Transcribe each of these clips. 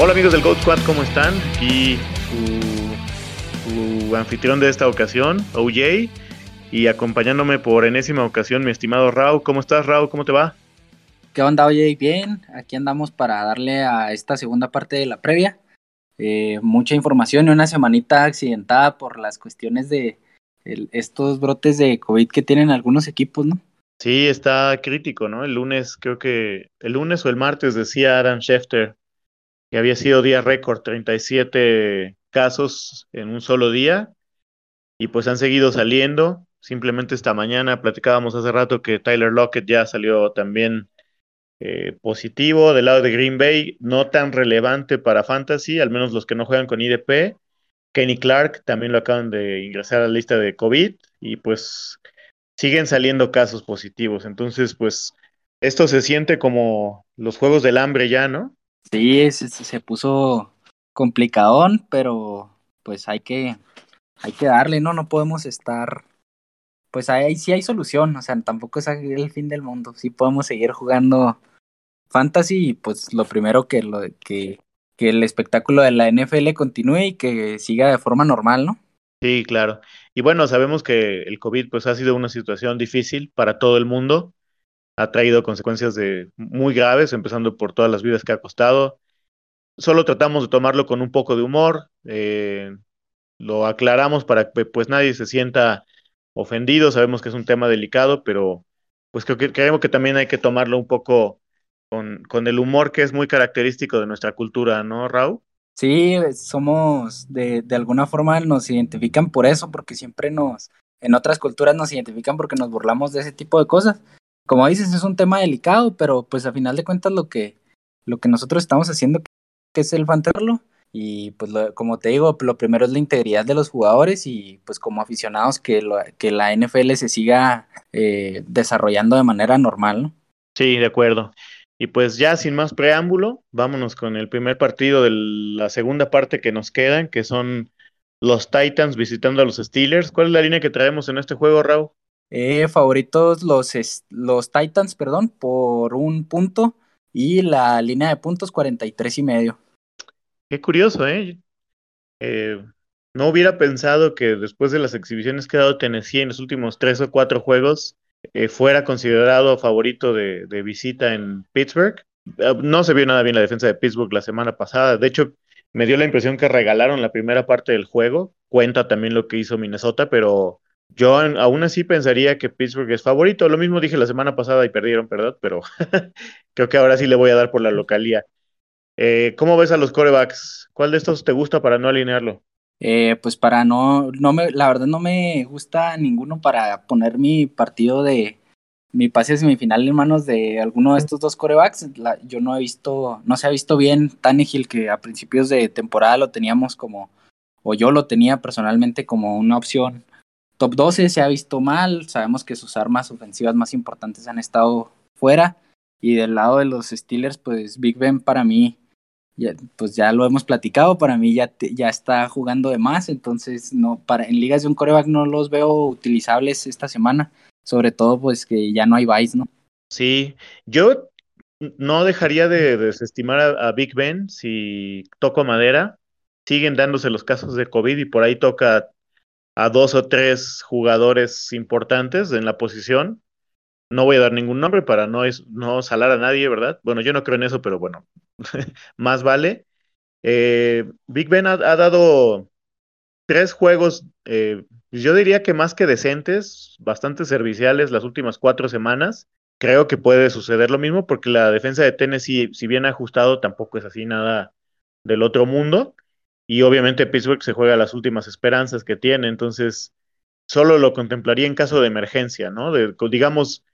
Hola amigos del Goat Squad, ¿cómo están? Aquí tu, anfitrión de esta ocasión, OJ, y acompañándome por enésima ocasión mi estimado Rao. ¿Cómo estás, Rao? ¿Cómo te va? ¿Qué onda, OJ? Bien, aquí andamos para darle a esta segunda parte de la previa. Eh, mucha información y una semanita accidentada por las cuestiones de estos brotes de COVID que tienen algunos equipos, ¿no? Sí, está crítico, ¿no? El lunes, creo que el lunes o el martes decía Adam Schefter que había sido día récord, 37 casos en un solo día, y pues han seguido saliendo. Simplemente esta mañana platicábamos hace rato que Tyler Lockett ya salió también eh, positivo del lado de Green Bay, no tan relevante para Fantasy, al menos los que no juegan con IDP. Kenny Clark también lo acaban de ingresar a la lista de COVID y pues siguen saliendo casos positivos. Entonces, pues esto se siente como los juegos del hambre ya, ¿no? Sí, se, puso complicadón, pero pues hay que, hay que darle, ¿no? No podemos estar, pues ahí sí hay solución, o sea, tampoco es el fin del mundo, sí podemos seguir jugando fantasy y pues lo primero que, lo, que, que el espectáculo de la NFL continúe y que siga de forma normal, ¿no? Sí, claro. Y bueno, sabemos que el COVID pues ha sido una situación difícil para todo el mundo ha traído consecuencias de, muy graves, empezando por todas las vidas que ha costado. Solo tratamos de tomarlo con un poco de humor, eh, lo aclaramos para que pues nadie se sienta ofendido, sabemos que es un tema delicado, pero pues creo que creemos que también hay que tomarlo un poco con, con el humor que es muy característico de nuestra cultura, ¿no, Raúl? Sí, somos de, de alguna forma nos identifican por eso, porque siempre nos, en otras culturas nos identifican porque nos burlamos de ese tipo de cosas como dices, es un tema delicado, pero pues a final de cuentas lo que, lo que nosotros estamos haciendo que es el fanterlo. Y pues como te digo, lo primero es la integridad de los jugadores y pues como aficionados que, que la NFL se siga eh, desarrollando de manera normal, ¿no? Sí, de acuerdo. Y pues ya sin más preámbulo, vámonos con el primer partido de la segunda parte que nos quedan, que son los Titans visitando a los Steelers. ¿Cuál es la línea que traemos en este juego, Raúl? Eh, favoritos los, los Titans, perdón, por un punto y la línea de puntos 43 y medio. Qué curioso, ¿eh? ¿eh? no hubiera pensado que después de las exhibiciones que ha dado Tennessee en los últimos tres o cuatro juegos eh, fuera considerado favorito de, de, visita en Pittsburgh. Eh, no se vio nada bien la defensa de Pittsburgh la semana pasada. De hecho, me dio la impresión que regalaron la primera parte del juego. Cuenta también lo que hizo Minnesota, pero yo aún así pensaría que Pittsburgh es favorito. Lo mismo dije la semana pasada y perdieron, ¿verdad? Pero creo que ahora sí le voy a dar por la localía. Eh, ¿Cómo ves a los corebacks? ¿Cuál de estos te gusta para no alinearlo? Eh, pues para no, no me, la verdad no me gusta ninguno para poner mi partido de mi pase semifinal en manos de alguno de estos dos corebacks. yo no he visto, no se ha visto bien Tannehill que a principios de temporada lo teníamos como, o yo lo tenía personalmente como una opción top 12 se ha visto mal, sabemos que sus armas ofensivas más importantes han estado fuera y del lado de los Steelers pues Big Ben para mí ya, pues ya lo hemos platicado, para mí ya, ya está jugando de más, entonces no para en ligas de un coreback no los veo utilizables esta semana, sobre todo pues que ya no hay vice, ¿no? Sí, yo no dejaría de desestimar a, a Big Ben si toco madera, siguen dándose los casos de COVID y por ahí toca a dos o tres jugadores importantes en la posición. No voy a dar ningún nombre para no, no salar a nadie, ¿verdad? Bueno, yo no creo en eso, pero bueno, más vale. Eh, Big Ben ha, dado tres juegos, eh, yo diría que más que decentes, bastante serviciales las últimas cuatro semanas. Creo que puede suceder lo mismo porque la defensa de Tennessee, si bien ajustado, tampoco es así nada del otro mundo y obviamente Pittsburgh se juega las últimas esperanzas que tiene, entonces solo lo contemplaría en caso de emergencia, ¿no? De, digamos,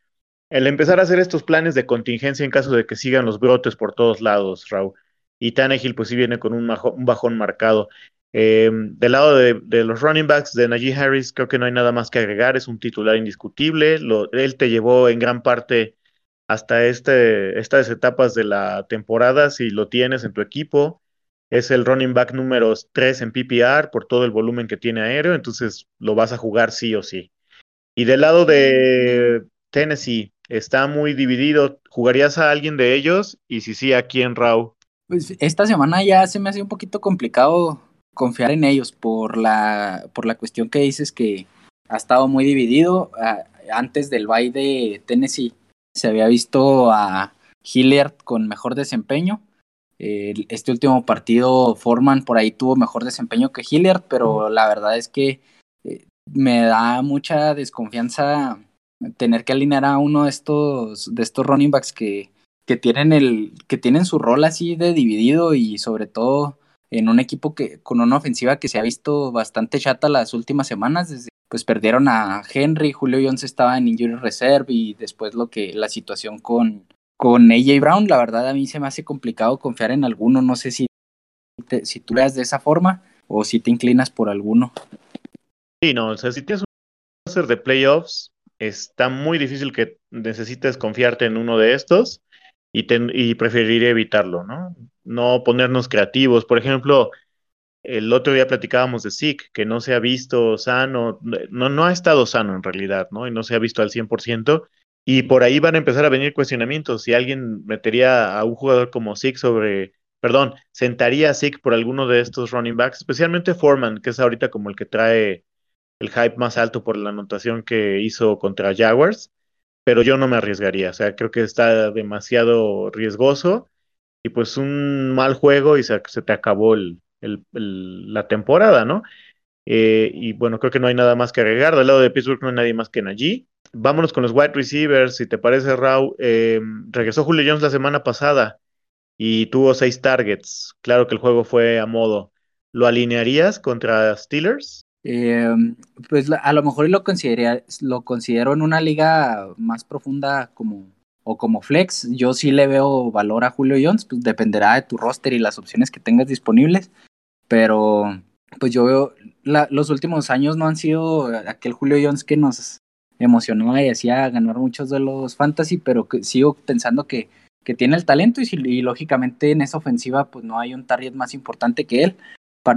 el empezar a hacer estos planes de contingencia en caso de que sigan los brotes por todos lados, Raúl. Y Tannehill pues sí viene con un, bajón marcado. Eh, del lado de, los running backs de Najee Harris, creo que no hay nada más que agregar, es un titular indiscutible. Lo, él te llevó en gran parte hasta este, estas etapas de la temporada, si lo tienes en tu equipo es el running back número 3 en PPR por todo el volumen que tiene aéreo, entonces lo vas a jugar sí o sí. Y del lado de Tennessee, está muy dividido. ¿Jugarías a alguien de ellos? Y si sí, ¿a quién, Raúl? Pues esta semana ya se me hace un poquito complicado confiar en ellos por la, por la cuestión que dices que ha estado muy dividido. antes del bye de Tennessee se había visto a Hilliard con mejor desempeño. Este último partido, Foreman por ahí tuvo mejor desempeño que Hilliard, pero la verdad es que eh, me da mucha desconfianza tener que alinear a uno de estos, de estos running backs que, que tienen el, que tienen su rol así de dividido y sobre todo en un equipo que, con una ofensiva que se ha visto bastante chata las últimas semanas, desde, pues perdieron a Henry, Julio Jones estaba en injury reserve y después lo que, la situación con, con AJ Brown, la verdad a mí se me hace complicado confiar en alguno, no sé si, si tú veas de esa forma o si te inclinas por alguno. Sí, no, o sea, si tienes un hacer de playoffs, está muy difícil que necesites confiarte en uno de estos y, y preferiría evitarlo, ¿no? No ponernos creativos. Por ejemplo, el otro día platicábamos de Zeke, que no se ha visto sano, no, no ha estado sano en realidad, ¿no? Y no se ha visto al 100%. Y por ahí van a empezar a venir cuestionamientos. Si alguien metería a un jugador como Zeke sobre, perdón, sentaría a Zeke por alguno de estos running backs, especialmente Foreman, que es ahorita como el que trae el hype más alto por la anotación que hizo contra Jaguars, pero yo no me arriesgaría, o sea, creo que está demasiado riesgoso y pues un mal juego y se, te acabó el, la temporada, ¿no? Eh, y bueno, creo que no hay nada más que agregar. Del lado de Pittsburgh no hay nadie más que allí. Vámonos con los wide receivers. Si te parece, Raúl, eh, regresó Julio Jones la semana pasada y tuvo seis targets. Claro que el juego fue a modo. ¿Lo alinearías contra Steelers? Eh, pues a lo mejor lo, lo considero en una liga más profunda como o como flex. Yo sí le veo valor a Julio Jones, pues dependerá de tu roster y las opciones que tengas disponibles. Pero pues yo veo, los últimos años no han sido aquel Julio Jones que nos emocionó y hacía ganar muchos de los fantasy, pero sigo pensando que, que tiene el talento y, y, lógicamente en esa ofensiva pues no hay un target más importante que él.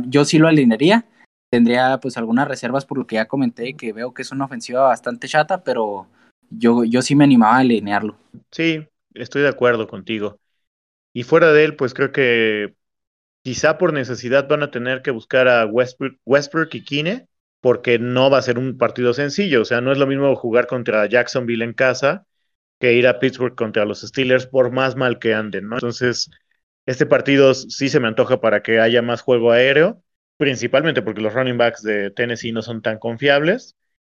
Yo sí lo alinearía tendría pues algunas reservas por lo que ya comenté, que veo que es una ofensiva bastante chata, pero yo, yo sí me animaba a alinearlo. Sí, estoy de acuerdo contigo. Y fuera de él, pues creo que quizá por necesidad van a tener que buscar a Westbrook, Westbrook y Kine, porque no va a ser un partido sencillo. O sea, no es lo mismo jugar contra Jacksonville en casa que ir a Pittsburgh contra los Steelers, por más mal que anden, ¿no? Entonces, este partido sí se me antoja para que haya más juego aéreo principalmente porque los running backs de Tennessee no son tan confiables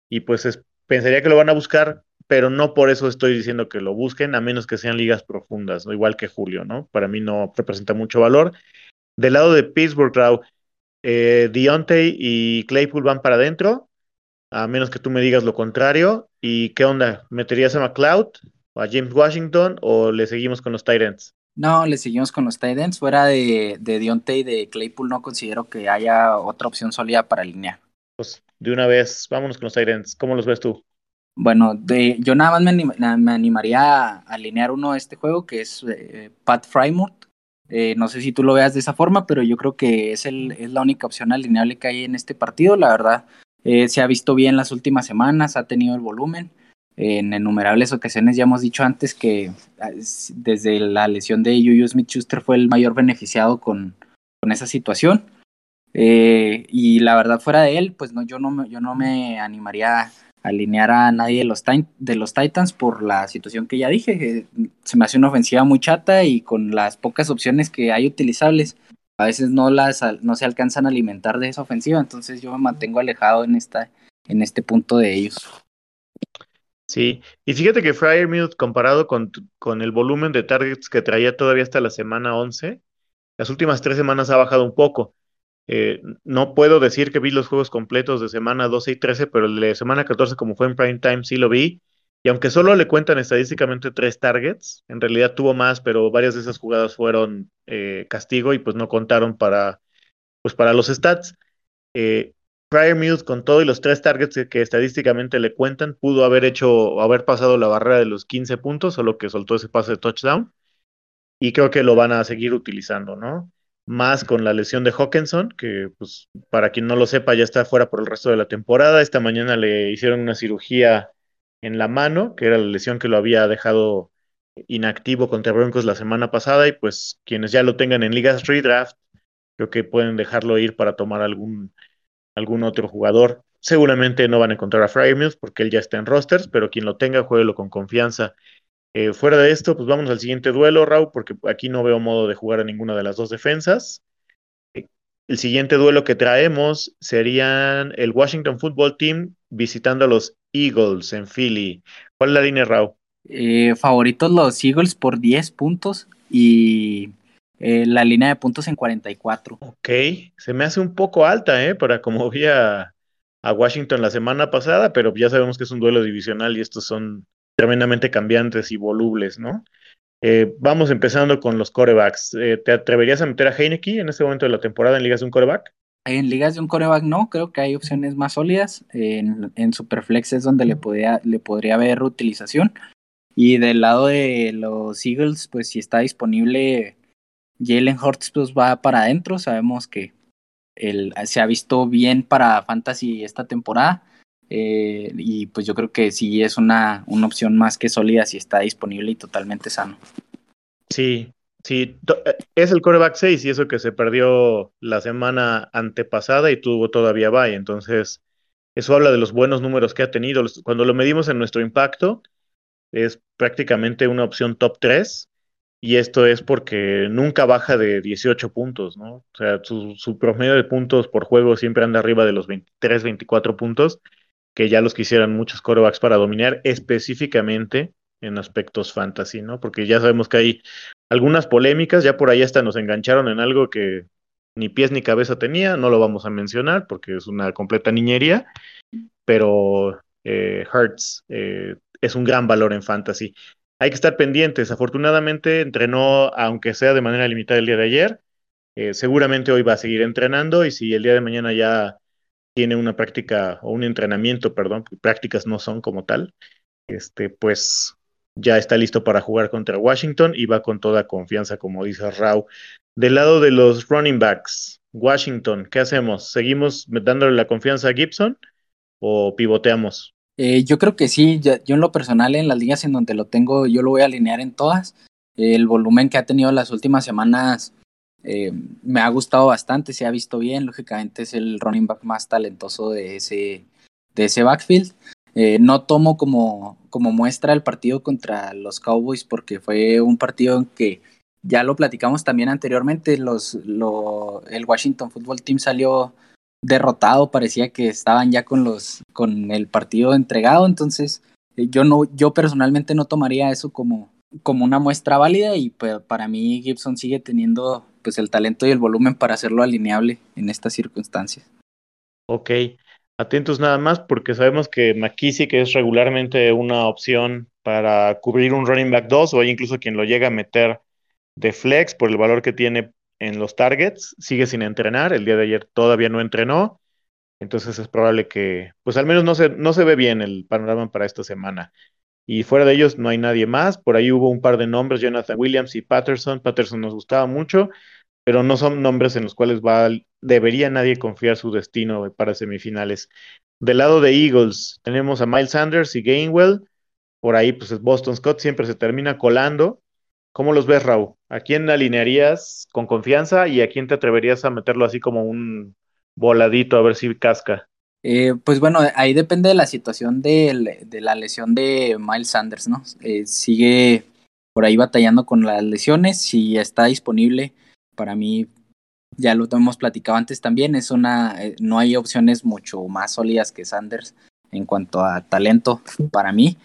y pues pensaría que lo van a buscar, pero no por eso estoy diciendo que lo busquen, a menos que sean ligas profundas, igual que Julio, ¿no? Para mí no representa mucho valor. Del lado de Pittsburgh, Raw, eh, Deontay y Claypool van para adentro, a menos que tú me digas lo contrario. ¿Y qué onda? ¿Meterías a McLeod o a James Washington o le seguimos con los Tyrants? No, le seguimos con los Titans. Fuera de, de Dionte y de Claypool, no considero que haya otra opción sólida para alinear. Pues de una vez, vámonos con los Titans. ¿Cómo los ves tú? Bueno, de, yo nada más me, animaría a alinear uno de este juego, que es eh, Pat Frymouth. Eh, no sé si tú lo veas de esa forma, pero yo creo que es, el, es la única opción alineable que hay en este partido. La verdad, eh, se ha visto bien las últimas semanas, ha tenido el volumen. En innumerables ocasiones ya hemos dicho antes que ah, desde la lesión de Juju Smith-Schuster fue el mayor beneficiado con, con esa situación. Eh, y la verdad, fuera de él, pues no, yo, no, yo no me animaría alinear a nadie de los, de los Titans por la situación que ya dije. se me hace una ofensiva muy chata y con las pocas opciones que hay utilizables, a veces no, las, no se alcanzan a alimentar de esa ofensiva. Entonces yo me mantengo alejado en, esta, en este punto de ellos. Sí, y fíjate que Fryermuth comparado con, con, el volumen de targets que traía todavía hasta la semana 11, las últimas tres semanas ha bajado un poco. Eh, no puedo decir que vi los juegos completos de semana 12 y 13, pero el de semana 14, como fue en prime time, sí lo vi. Y aunque solo le cuentan estadísticamente tres targets, en realidad tuvo más, pero varias de esas jugadas fueron eh, castigo y pues no contaron para, pues para los stats. Eh, Prior Mills, con todo y los tres targets que, estadísticamente le cuentan, pudo haber hecho, haber pasado la barrera de los 15 puntos, solo que soltó ese pase de touchdown. Y creo que lo van a seguir utilizando, ¿no? Más con la lesión de Hawkinson, que pues para quien no lo sepa ya está fuera por el resto de la temporada. Esta mañana le hicieron una cirugía en la mano, que era la lesión que lo había dejado inactivo contra Broncos la semana pasada y pues quienes ya lo tengan en ligas redraft, creo que pueden dejarlo ir para tomar algún, algún otro jugador. Seguramente no van a encontrar a Freiermuth porque él ya está en rosters, pero quien lo tenga, jueguelo con confianza. Eh, fuera de esto, pues vamos al siguiente duelo, Raúl, porque aquí no veo modo de jugar a ninguna de las dos defensas. El siguiente duelo que traemos serían el Washington Football Team visitando a los Eagles en Philly. ¿Cuál es la línea, Raúl? Eh, favoritos los Eagles por 10 puntos y eh, la línea de puntos en 44. Ok, se me hace un poco alta, ¿eh? Para como vi a, a Washington la semana pasada, pero ya sabemos que es un duelo divisional y estos son tremendamente cambiantes y volubles, ¿no? Eh, vamos empezando con los corebacks. Eh, ¿Te atreverías a meter a Heineke en este momento de la temporada en ligas de un coreback? En ligas de un coreback no, creo que hay opciones más sólidas. En, en Superflex es donde le, podría, le podría haber utilización. Y del lado de los Eagles, pues si está disponible Jalen Hurts, pues va para adentro. Sabemos que él se ha visto bien para Fantasy esta temporada. Eh, y pues yo creo que sí es una, una opción más que sólida si está disponible y totalmente sano. Sí, sí, eh, es el coreback 6 y eso que se perdió la semana antepasada y tuvo todavía bye, entonces eso habla de los buenos números que ha tenido. Cuando lo medimos en nuestro impacto, es prácticamente una opción top 3 y esto es porque nunca baja de 18 puntos, ¿no? O sea, su, su promedio de puntos por juego siempre anda arriba de los 23, 24 puntos que ya los quisieran muchos corebacks para dominar específicamente en aspectos fantasy, ¿no? Porque ya sabemos que hay algunas polémicas, ya por ahí hasta nos engancharon en algo que ni pies ni cabeza tenía, no lo vamos a mencionar porque es una completa niñería, pero eh, Hertz eh, es un gran valor en fantasy. Hay que estar pendientes, afortunadamente entrenó, aunque sea de manera limitada el día de ayer, eh, seguramente hoy va a seguir entrenando y si el día de mañana ya tiene una práctica o un entrenamiento, perdón, prácticas no son como tal, este, pues ya está listo para jugar contra Washington y va con toda confianza, como dice Rao. Del lado de los running backs, Washington, ¿qué hacemos? ¿Seguimos dándole la confianza a Gibson o pivoteamos? Eh, yo creo que sí, yo, en lo personal en las líneas en donde lo tengo, yo lo voy a alinear en todas. el volumen que ha tenido las últimas semanas eh, me ha gustado bastante, se ha visto bien, lógicamente es el running back más talentoso de ese, de ese backfield. Eh, no tomo como, como muestra el partido contra los Cowboys porque fue un partido en que ya lo platicamos también anteriormente, los, lo, el Washington Football Team salió derrotado, parecía que estaban ya con, los, con el partido entregado, entonces eh, yo, no, yo personalmente no tomaría eso como, como una muestra válida y pues, para mí Gibson sigue teniendo pues el talento y el volumen para hacerlo alineable en estas circunstancias. Ok, atentos nada más porque sabemos que McKissick es regularmente una opción para cubrir un running back 2 o hay incluso quien lo llega a meter de flex por el valor que tiene en los targets, sigue sin entrenar, el día de ayer todavía no entrenó, entonces es probable que, pues al menos no se, no se ve bien el panorama para esta semana. Y fuera de ellos no hay nadie más. Por ahí hubo un par de nombres, Jonathan Williams y Patterson. Patterson nos gustaba mucho, pero no son nombres en los cuales va, debería nadie confiar su destino para semifinales. Del lado de Eagles tenemos a Miles Sanders y Gainwell. Por ahí, pues Boston Scott siempre se termina colando. ¿Cómo los ves, Raúl? ¿A quién alinearías con confianza y a quién te atreverías a meterlo así como un voladito a ver si casca? Eh, pues bueno, ahí depende de la situación de, la lesión de Miles Sanders, ¿no? Eh, sigue por ahí batallando con las lesiones, si está disponible, para mí, ya lo hemos platicado antes también, es una, eh, no hay opciones mucho más sólidas que Sanders en cuanto a talento para mí.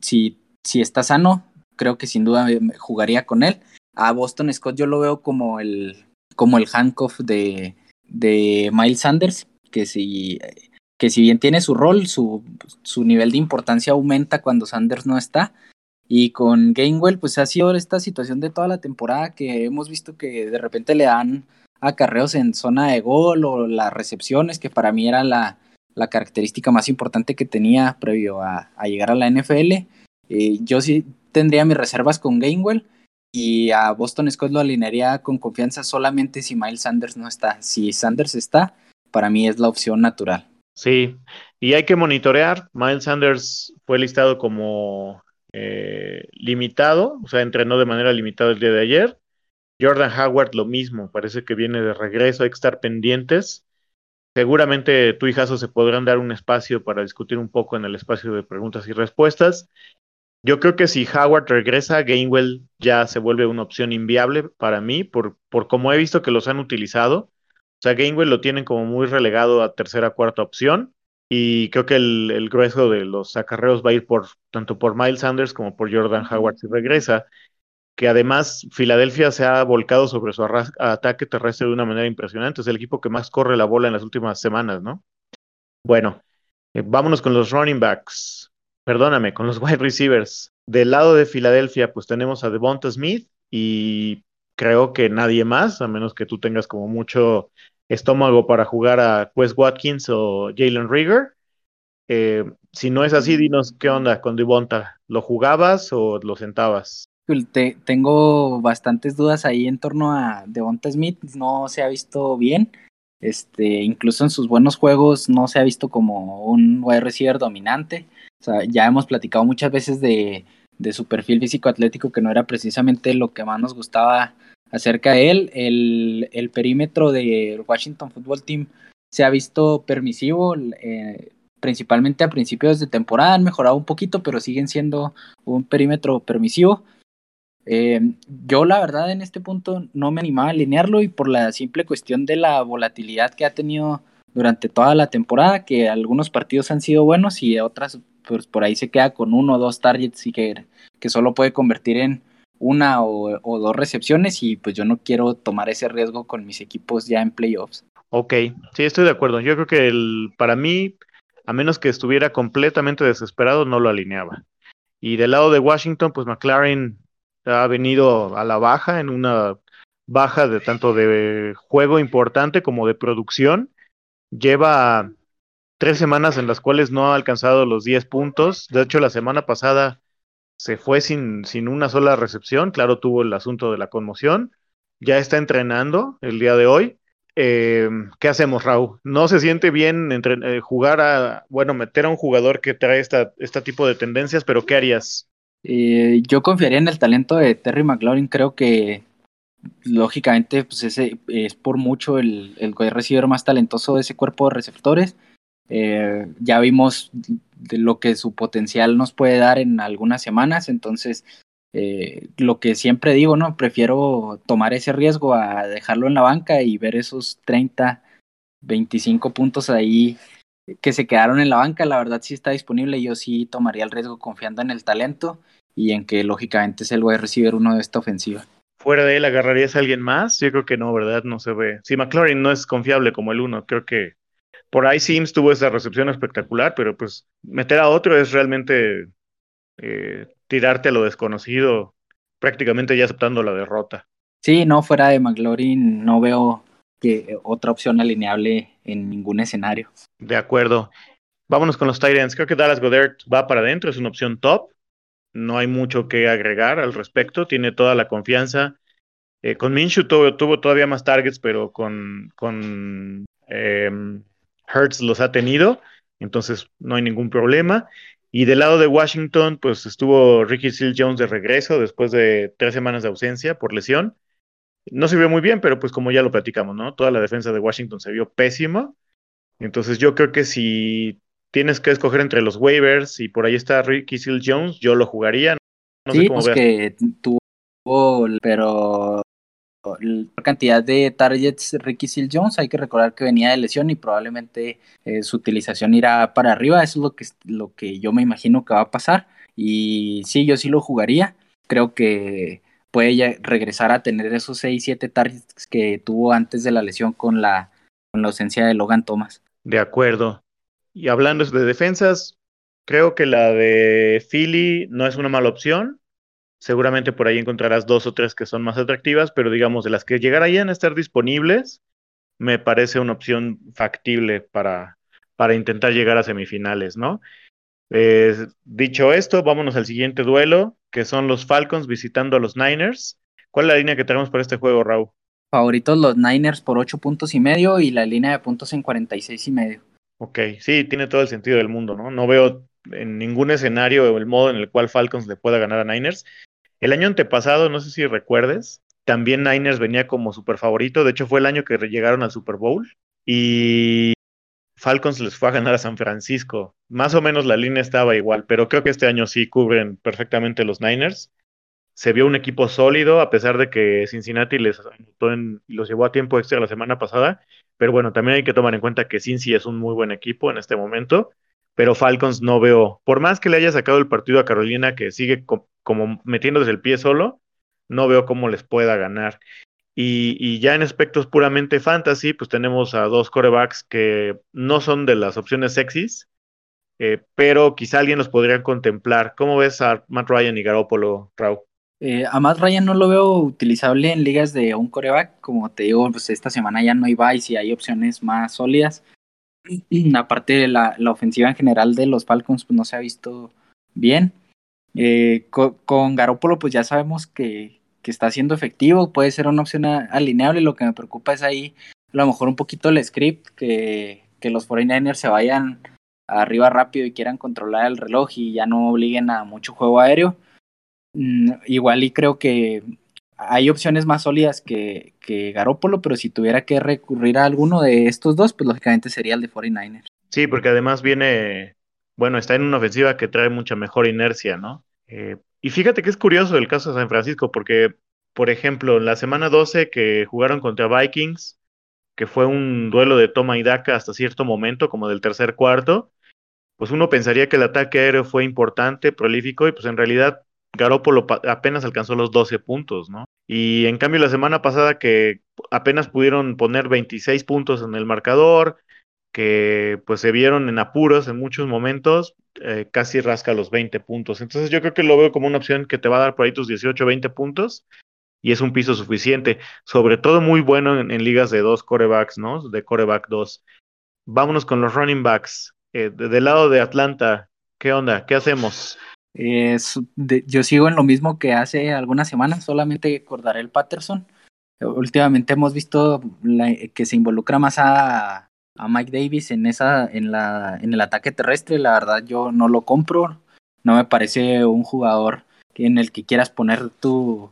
si, si está sano, creo que sin duda jugaría con él. A Boston Scott yo lo veo como el, como el handcuff de, de Miles Sanders que si, que si bien tiene su rol, su, su nivel de importancia aumenta cuando Sanders no está. Y con Gainwell, pues ha sido esta situación de toda la temporada que hemos visto que de repente le dan acarreos en zona de gol o las recepciones, que para mí era la, la característica más importante que tenía previo a, llegar a la NFL. Eh, yo sí tendría mis reservas con Gainwell y a Boston Scott lo alinearía con confianza solamente si Miles Sanders no está. Si Sanders está, para mí es la opción natural. Sí, y hay que monitorear. Miles Sanders fue listado como eh, limitado, o sea, entrenó de manera limitada el día de ayer. Jordan Howard lo mismo, parece que viene de regreso, hay que estar pendientes. Seguramente tú y Jaso se podrán dar un espacio para discutir un poco en el espacio de preguntas y respuestas. Yo creo que si Howard regresa, Gainwell ya se vuelve una opción inviable para mí, por, por como he visto que los han utilizado. O sea, Gainwell lo tienen como muy relegado a tercera, cuarta opción. Y creo que el, grueso de los acarreos va a ir por tanto por Miles Sanders como por Jordan Howard si regresa. Que además Filadelfia se ha volcado sobre su ataque terrestre de una manera impresionante. Es el equipo que más corre la bola en las últimas semanas, ¿no? Bueno, eh, vámonos con los running backs. Perdóname, con los wide receivers. Del lado de Filadelfia, pues tenemos a Devonta Smith y creo que nadie más, a menos que tú tengas como mucho estómago para jugar a Wes Watkins o Jalen Rigger. Eh, si no es así, dinos qué onda con Devonta. ¿Lo jugabas o lo sentabas? Te, tengo bastantes dudas ahí en torno a Devonta Smith. No se ha visto bien. Este, incluso en sus buenos juegos no se ha visto como un wide receiver dominante. O sea, ya hemos platicado muchas veces de, de su perfil físico atlético que no era precisamente lo que más nos gustaba acerca de él. El, perímetro de Washington Football Team se ha visto permisivo, eh, principalmente a principios de temporada. Han mejorado un poquito, pero siguen siendo un perímetro permisivo. Eh, yo la verdad en este punto no me animaba a alinearlo y por la simple cuestión de la volatilidad que ha tenido durante toda la temporada, que algunos partidos han sido buenos y otras pues por ahí se queda con uno o dos targets y que, que solo puede convertir en una o, dos recepciones y pues yo no quiero tomar ese riesgo con mis equipos ya en playoffs. Ok, sí, estoy de acuerdo. Yo creo que el, para mí, a menos que estuviera completamente desesperado, no lo alineaba. Y del lado de Washington, pues McLaren ha venido a la baja, en una baja de tanto de juego importante como de producción. Lleva tres semanas en las cuales no ha alcanzado los 10 puntos. De hecho, la semana pasada se fue sin, sin una sola recepción, claro, tuvo el asunto de la conmoción, ya está entrenando el día de hoy. Eh, ¿Qué hacemos, Raúl? No se siente bien entre, eh, jugar a, bueno, meter a un jugador que trae esta, este tipo de tendencias, pero ¿qué harías? Eh, yo confiaría en el talento de Terry McLaurin, creo que lógicamente pues ese es por mucho el, el receiver más talentoso de ese cuerpo de receptores. Ya vimos de lo que su potencial nos puede dar en algunas semanas. Entonces, eh, lo que siempre digo, ¿no? Prefiero tomar ese riesgo a dejarlo en la banca y ver esos 30, 25 puntos ahí que se quedaron en la banca. La verdad sí está disponible. Yo sí tomaría el riesgo confiando en el talento y en que lógicamente es el a recibir uno de esta ofensiva. Fuera de él, ¿agarrarías a alguien más? Yo creo que no, ¿verdad? No se ve. Si McLaurin no es confiable como el uno, creo que por ahí Sims tuvo esa recepción espectacular, pero pues meter a otro es realmente eh, tirarte a lo desconocido, prácticamente ya aceptando la derrota. Sí, no, fuera de McLaurin no veo que otra opción alineable en ningún escenario. De acuerdo. Vámonos con los Titans. Creo que Dallas Goddard va para adentro, es una opción top. No hay mucho que agregar al respecto. Tiene toda la confianza. Eh, con Minshew tuvo, tuvo, todavía más targets, pero con, con em, Hertz los ha tenido, entonces no hay ningún problema. Y del lado de Washington, pues estuvo Ricky Seal Jones de regreso después de tres semanas de ausencia por lesión. No se vio muy bien, pero pues como ya lo platicamos, ¿no? Toda la defensa de Washington se vio pésima. Entonces yo creo que si tienes que escoger entre los waivers y por ahí está Ricky Seal Jones, yo lo jugaría. No sí, sé cómo pues que tuvo, pero cantidad de targets Ricky Seal Jones, hay que recordar que venía de lesión y probablemente eh, su utilización irá para arriba, eso es lo que, lo que yo me imagino que va a pasar y sí, yo sí lo jugaría, creo que puede regresar a tener esos 6, 7 targets que tuvo antes de la lesión con la, con la ausencia de Logan Thomas. De acuerdo. Y hablando de defensas, creo que la de Philly no es una mala opción. Seguramente por ahí encontrarás dos o tres que son más atractivas, pero digamos, de las que llegarían a estar disponibles, me parece una opción factible para, para intentar llegar a semifinales, ¿no? dicho esto, vámonos al siguiente duelo, que son los Falcons visitando a los Niners. ¿Cuál es la línea que tenemos para este juego, Raúl? Favoritos los Niners por ocho puntos y medio y la línea de puntos en 46 y medio. Ok, sí, tiene todo el sentido del mundo, ¿no? No veo en ningún escenario el modo en el cual Falcons le pueda ganar a Niners. El año antepasado, no sé si recuerdes, también Niners venía como super favorito. De hecho, fue el año que llegaron al Super Bowl y Falcons les fue a ganar a San Francisco. Más o menos la línea estaba igual, pero creo que este año sí cubren perfectamente los Niners. Se vio un equipo sólido, a pesar de que Cincinnati les anotó en, los llevó a tiempo extra la semana pasada. Pero bueno, también hay que tomar en cuenta que Cincy es un muy buen equipo en este momento. Pero Falcons no veo, por más que le haya sacado el partido a Carolina, que sigue como metiendo desde el pie solo, no veo cómo les pueda ganar. Y, ya en aspectos puramente fantasy, pues tenemos a dos corebacks que no son de las opciones sexys, eh, pero quizá alguien los podría contemplar. ¿Cómo ves a Matt Ryan y Garoppolo, Rau? Eh, a Matt Ryan no lo veo utilizable en ligas de un coreback. Como te digo, pues esta semana ya no buys y hay opciones más sólidas. Aparte, la, la ofensiva en general de los Falcons pues, no se ha visto bien. Eh, con, Garópolo, pues ya sabemos que, que, está siendo efectivo, puede ser una opción alineable. Lo que me preocupa es ahí, a lo mejor un poquito el script, que, que los 49ers se vayan arriba rápido y quieran controlar el reloj y ya no obliguen a mucho juego aéreo. Mm, igual y creo que hay opciones más sólidas que, que Garópolo, pero si tuviera que recurrir a alguno de estos dos, pues lógicamente sería el de 49ers. Sí, porque además viene bueno, está en una ofensiva que trae mucha mejor inercia, ¿no? Eh, y fíjate que es curioso el caso de San Francisco, porque, por ejemplo, en la semana 12 que jugaron contra Vikings, que fue un duelo de toma y daca hasta cierto momento, como del tercer cuarto, pues uno pensaría que el ataque aéreo fue importante, prolífico, y pues en realidad Garoppolo apenas alcanzó los 12 puntos, ¿no? Y en cambio la semana pasada que apenas pudieron poner 26 puntos en el marcador, que pues se vieron en apuros en muchos momentos, eh, casi rasca los 20 puntos. Entonces yo creo que lo veo como una opción que te va a dar por ahí tus 18, 20 puntos y es un piso suficiente, sobre todo muy bueno en, ligas de dos corebacks, ¿no? De coreback 2. Vámonos con los running backs. Eh, del lado de Atlanta, ¿qué onda? ¿Qué hacemos? yo sigo en lo mismo que hace algunas semanas, solamente acordaré el Patterson. Últimamente hemos visto que se involucra más a, a Mike Davis en esa en la en el ataque terrestre, la verdad yo no lo compro. No me parece un jugador en el que quieras poner tu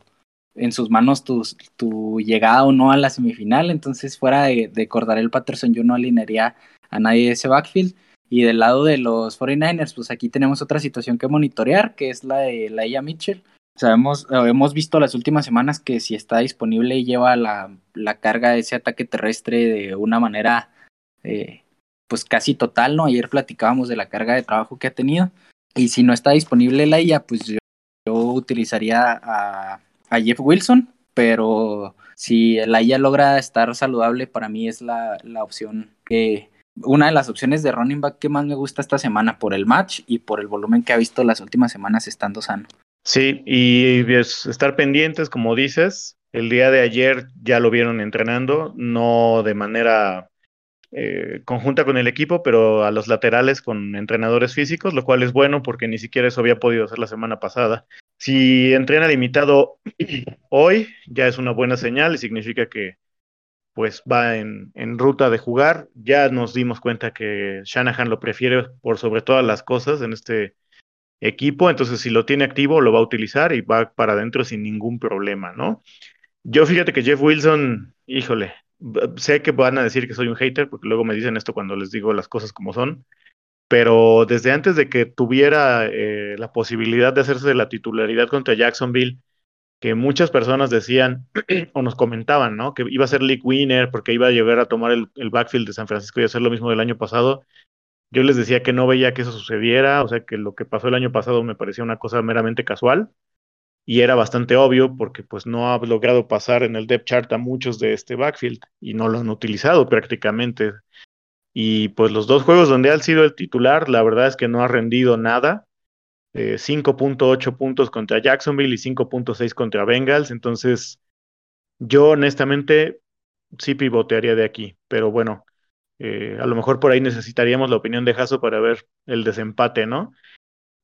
en sus manos tu, tu llegada o no a la semifinal, entonces fuera de, de el Patterson yo no alinearía a nadie de ese backfield. Y del lado de los 49ers, pues aquí tenemos otra situación que monitorear, que es la de la Ella Mitchell. Sabemos, hemos visto las últimas semanas que si está disponible y lleva la, la carga de ese ataque terrestre de una manera eh, pues casi total, ¿no? Ayer platicábamos de la carga de trabajo que ha tenido y si no está disponible la IA, pues yo, utilizaría a, Jeff Wilson, pero si la IA logra estar saludable, para mí es la, la opción que una de las opciones de running back que más me gusta esta semana por el match y por el volumen que ha visto las últimas semanas estando sano. Sí, y estar pendientes, como dices, el día de ayer ya lo vieron entrenando, no de manera eh, conjunta con el equipo, pero a los laterales con entrenadores físicos, lo cual es bueno porque ni siquiera eso había podido hacer la semana pasada. Si entrena limitado hoy, ya es una buena señal y significa que pues va en, en, ruta de jugar. Ya nos dimos cuenta que Shanahan lo prefiere por sobre todas las cosas en este equipo, entonces si lo tiene activo lo va a utilizar y va para adentro sin ningún problema, ¿no? Yo fíjate que Jeff Wilson, híjole, sé que van a decir que soy un hater, porque luego me dicen esto cuando les digo las cosas como son, pero desde antes de que tuviera eh, la posibilidad de hacerse de la titularidad contra Jacksonville, que muchas personas decían o nos comentaban, ¿no? Que iba a ser league winner porque iba a llegar a tomar el, el, backfield de San Francisco y hacer lo mismo del año pasado. Yo les decía que no veía que eso sucediera, o sea que lo que pasó el año pasado me parecía una cosa meramente casual y era bastante obvio porque pues no ha logrado pasar en el depth chart a muchos de este backfield y no lo han utilizado prácticamente. Y pues los dos juegos donde ha sido el titular, la verdad es que no ha rendido nada. 5.8 eh, puntos contra Jacksonville y 5.6 contra Bengals. Entonces, yo honestamente sí pivotearía de aquí, pero bueno, eh, a lo mejor por ahí necesitaríamos la opinión de Jaso para ver el desempate, ¿no?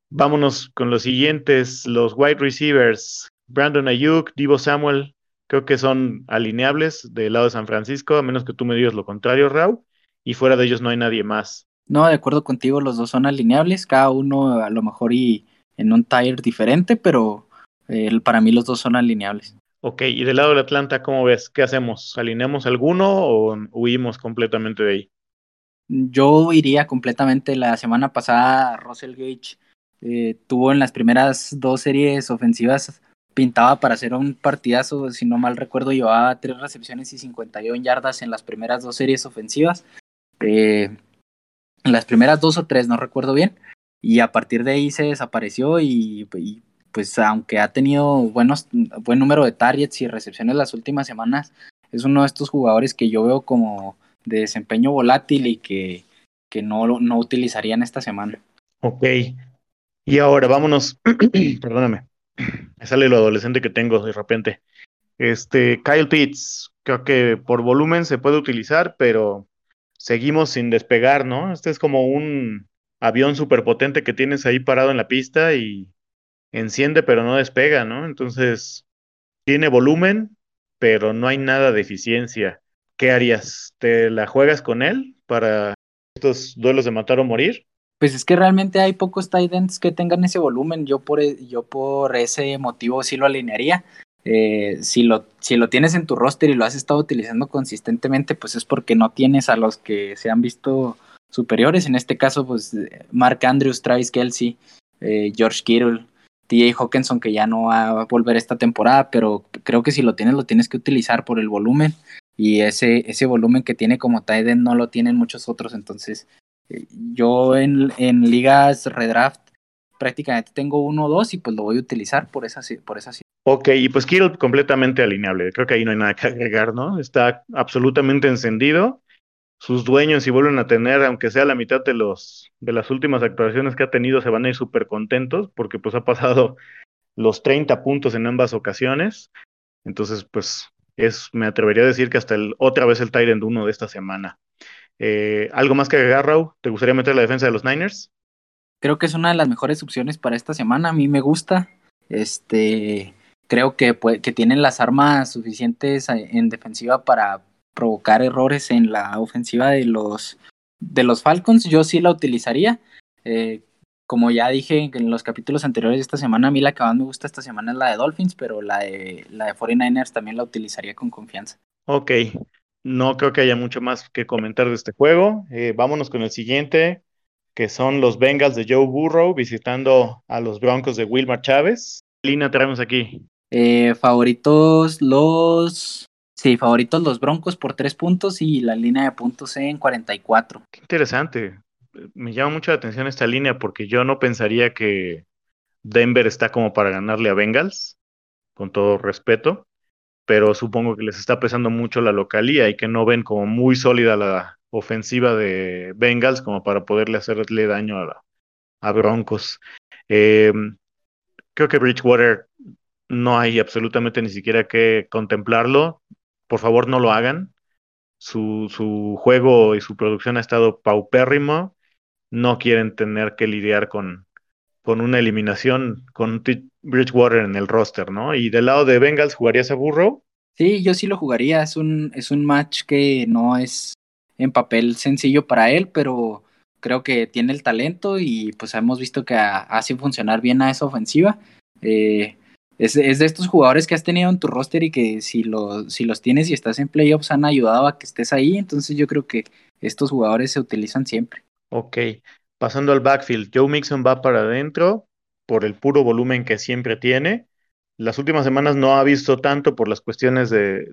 Vámonos con los siguientes, los wide receivers. Brandon Ayuk, Divo Samuel, creo que son alineables del lado de San Francisco, a menos que tú me digas lo contrario, Raúl. Y fuera de ellos no hay nadie más. No, de acuerdo contigo, los dos son alineables, cada uno a lo mejor y en un tire diferente, pero eh, para mí los dos son alineables. Ok, y del lado de Atlanta, ¿cómo ves? ¿Qué hacemos? ¿Alineamos alguno o huimos completamente de ahí? Yo iría completamente. La semana pasada, Russell Gage eh, tuvo en las primeras dos series ofensivas, pintaba para hacer un partidazo. Si no mal recuerdo, llevaba tres recepciones y 51 yardas en las primeras dos series ofensivas. Eh, en las primeras dos o tres, no recuerdo bien. Y a partir de ahí se desapareció y, pues aunque ha tenido buenos, buen número de targets y recepciones las últimas semanas, es uno de estos jugadores que yo veo como de desempeño volátil y que, que no, no utilizarían esta semana. Ok. Y ahora vámonos, perdóname, me sale lo adolescente que tengo de repente. Este, Kyle Pitts, creo que por volumen se puede utilizar, pero seguimos sin despegar, ¿no? Este es como un avión superpotente que tienes ahí parado en la pista y enciende pero no despega, ¿no? Entonces, tiene volumen, pero no hay nada de eficiencia. ¿qué harías? ¿Te la juegas con él para estos duelos de matar o morir? Pues es que realmente hay pocos tight ends que tengan ese volumen. Yo por, e, yo por ese motivo sí lo alinearía. Eh, si, lo, si lo tienes en tu roster y lo has estado utilizando consistentemente, pues es porque no tienes a los que se han visto superiores. En este caso, pues Mark Andrews, Travis Kelsey, eh, George Kittle, TJ Hawkinson, que ya no va a volver esta temporada, pero creo que si lo tienes, lo tienes que utilizar por el volumen y ese, ese volumen que tiene como Tiden no lo tienen muchos otros. Entonces, yo en, en ligas redraft prácticamente tengo uno o dos y pues lo voy a utilizar por esa, por esa Ok, y pues Kittle completamente alineable. Creo que ahí no hay nada que agregar, ¿no? Está absolutamente encendido. Sus dueños, si vuelven a tener, aunque sea la mitad de los de las últimas actuaciones que ha tenido, se van a ir súper contentos porque pues ha pasado los 30 puntos en ambas ocasiones. Entonces, pues es, me atrevería a decir que hasta el, otra vez el Tyrant 1 de esta semana. Eh, ¿Algo más que agregar, Raúl? ¿Te gustaría meter la defensa de los Niners? Creo que es una de las mejores opciones para esta semana. A mí me gusta. Este, creo que, que tienen las armas suficientes en defensiva para provocar errores en la ofensiva de los, de los Falcons. Yo sí la utilizaría. Eh, como ya dije en los capítulos anteriores de esta semana, a mí la que más me gusta esta semana es la de Dolphins, pero la de, la de 49ers también la utilizaría con confianza. Ok, no creo que haya mucho más que comentar de este juego. Eh, vámonos con el siguiente, que son los Bengals de Joe Burrow visitando a los Broncos de Wilmar Chávez. ¿Qué línea tenemos aquí? Eh, favoritos los... Sí, favoritos los Broncos por tres puntos y la línea de puntos en 44. Qué interesante me llama mucho la atención esta línea porque yo no pensaría que Denver está como para ganarle a Bengals, con todo respeto, pero supongo que les está pesando mucho la localía y que no ven como muy sólida la ofensiva de Bengals como para poderle hacerle daño a, a Broncos. Em, creo que Bridgewater no hay absolutamente ni siquiera que contemplarlo. Por favor, no lo hagan. Su, su juego y su producción ha estado paupérrimo no quieren tener que lidiar con, con una eliminación con Bridgewater en el roster, ¿no? Y del lado de Bengals, ¿jugarías a Burrow? Sí, yo sí lo jugaría. Es un, es un match que no es en papel sencillo para él, pero creo que tiene el talento y pues hemos visto que hace funcionar bien a esa ofensiva. Eh, es, de estos jugadores que has tenido en tu roster y que si, lo, si los tienes y estás en playoffs han ayudado a que estés ahí, entonces yo creo que estos jugadores se utilizan siempre. Ok, pasando al backfield, Joe Mixon va para adentro por el puro volumen que siempre tiene. Las últimas semanas no ha visto tanto por las cuestiones de,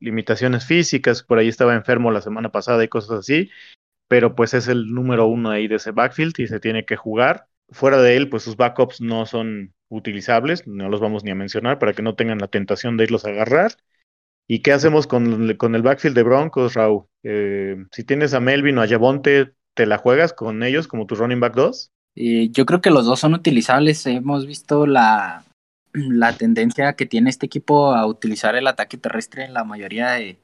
limitaciones físicas, por ahí estaba enfermo la semana pasada y cosas así, pero pues es el número uno ahí de ese backfield y se tiene que jugar. Fuera de él, pues sus backups no son utilizables, no los vamos ni a mencionar para que no tengan la tentación de irlos a agarrar. ¿Y qué hacemos con, con el backfield de Broncos, Raúl? Eh, si tienes a Melvin o a Javonte, ¿Te la juegas con ellos como tu running back 2? Y yo creo que los dos son utilizables. Hemos visto la, la tendencia que tiene este equipo a utilizar el ataque terrestre en la mayoría de,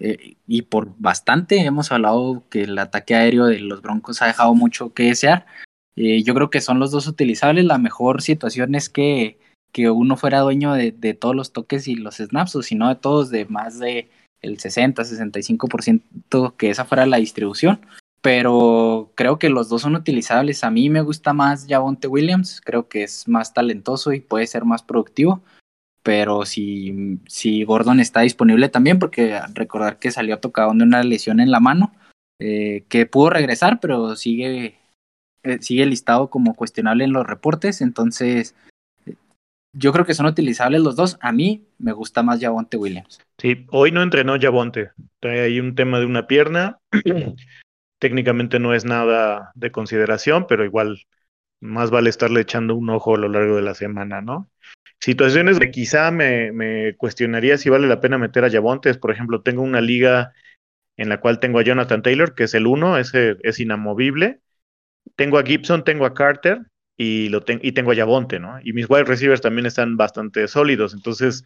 eh, y por bastante hemos hablado que el ataque aéreo de los Broncos ha dejado mucho que desear. Eh, yo creo que son los dos utilizables. La mejor situación es que, que uno fuera dueño de, de, todos los toques y los snaps, o si no de todos, de más de el 60, 65%, que esa fuera la distribución pero creo que los dos son utilizables. A mí me gusta más Javonte Williams, creo que es más talentoso y puede ser más productivo. Pero si, si Gordon está disponible también, porque recordar que salió tocado de una lesión en la mano, eh, que pudo regresar, pero sigue, eh, sigue listado como cuestionable en los reportes. Entonces, yo creo que son utilizables los dos. A mí me gusta más Javonte Williams. Sí, hoy no entrenó Javonte. Trae ahí un tema de una pierna. Técnicamente no es nada de consideración, pero igual más vale estarle echando un ojo a lo largo de la semana, ¿no? Situaciones de quizá me, cuestionaría si vale la pena meter a Javonte. Por ejemplo, tengo una liga en la cual tengo a Jonathan Taylor, que es el uno, ese es inamovible. Tengo a Gibson, tengo a Carter, y, lo y tengo a Yabonte, ¿no? Y mis wide receivers también están bastante sólidos. Entonces,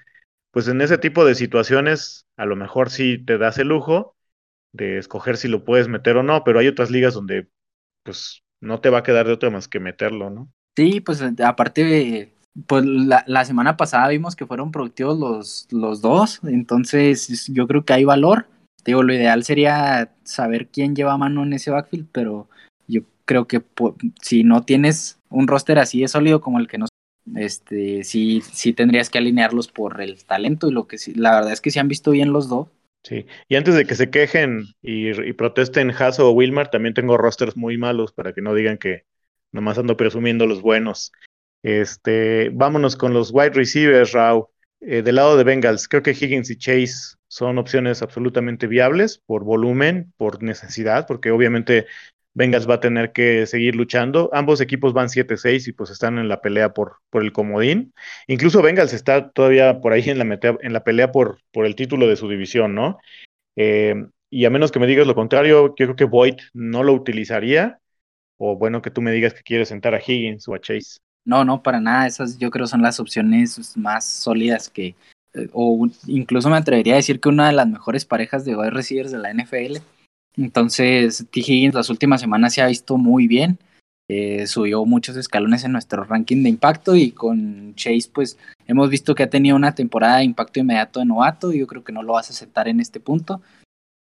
pues en ese tipo de situaciones, a lo mejor sí te das el lujo de escoger si lo puedes meter o no, pero hay otras ligas donde, pues, no te va a quedar de otra más que meterlo, ¿no? Sí, pues aparte, pues la, la semana pasada vimos que fueron productivos los, los dos, entonces yo creo que hay valor. Digo, lo ideal sería saber quién lleva mano en ese backfield, pero yo creo que si no tienes un roster así de sólido como el que nos este sí sí tendrías que alinearlos por el talento y lo que sí la verdad es que se han visto bien los dos sí y antes de que se quejen y, protesten Hasso o Wilmar también tengo rosters muy malos para que no digan que nomás ando presumiendo los buenos. Este vámonos con los wide receivers Rao eh, del lado de Bengals creo que Higgins y Chase son opciones absolutamente viables por volumen por necesidad porque obviamente Bengals va a tener que seguir luchando. Ambos equipos van 7-6 y pues están en la pelea por, por el comodín. Incluso Bengals está todavía por ahí en la, en la pelea por, por el título de su división, ¿no? Eh, y a menos que me digas lo contrario, yo creo que Boyd no lo utilizaría. O bueno, que tú me digas que quieres sentar a Higgins o a Chase. No, no, para nada. Esas yo creo son las opciones más sólidas que, eh, o incluso me atrevería a decir que una de las mejores parejas de wide receivers de la NFL entonces, T. Higgins las últimas semanas se ha visto muy bien. Eh, subió muchos escalones en nuestro ranking de impacto y con Chase pues hemos visto que ha tenido una temporada de impacto inmediato de novato yo creo que no lo vas a aceptar en este punto.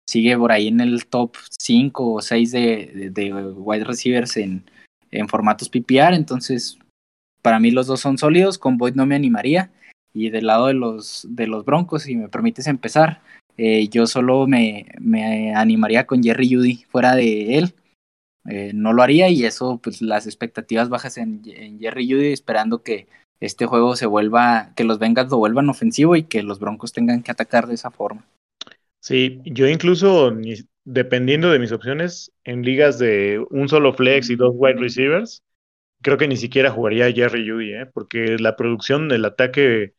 Sigue por ahí en el top 5 o 6 de, de, wide receivers en, en, formatos PPR, entonces para mí los dos son sólidos, con Boyd no me animaría y del lado de los, de los Broncos, si me permites empezar, eh, yo solo me, me, animaría con Jerry Judy fuera de él. Eh, no lo haría y eso, pues las expectativas bajas en, Jerry Judy esperando que este juego se vuelva, que los Bengals lo vuelvan ofensivo y que los Broncos tengan que atacar de esa forma. Sí, yo incluso, dependiendo de mis opciones, en ligas de un solo flex y dos wide receivers, creo que ni siquiera jugaría Jerry Judy, ¿eh? porque la producción del ataque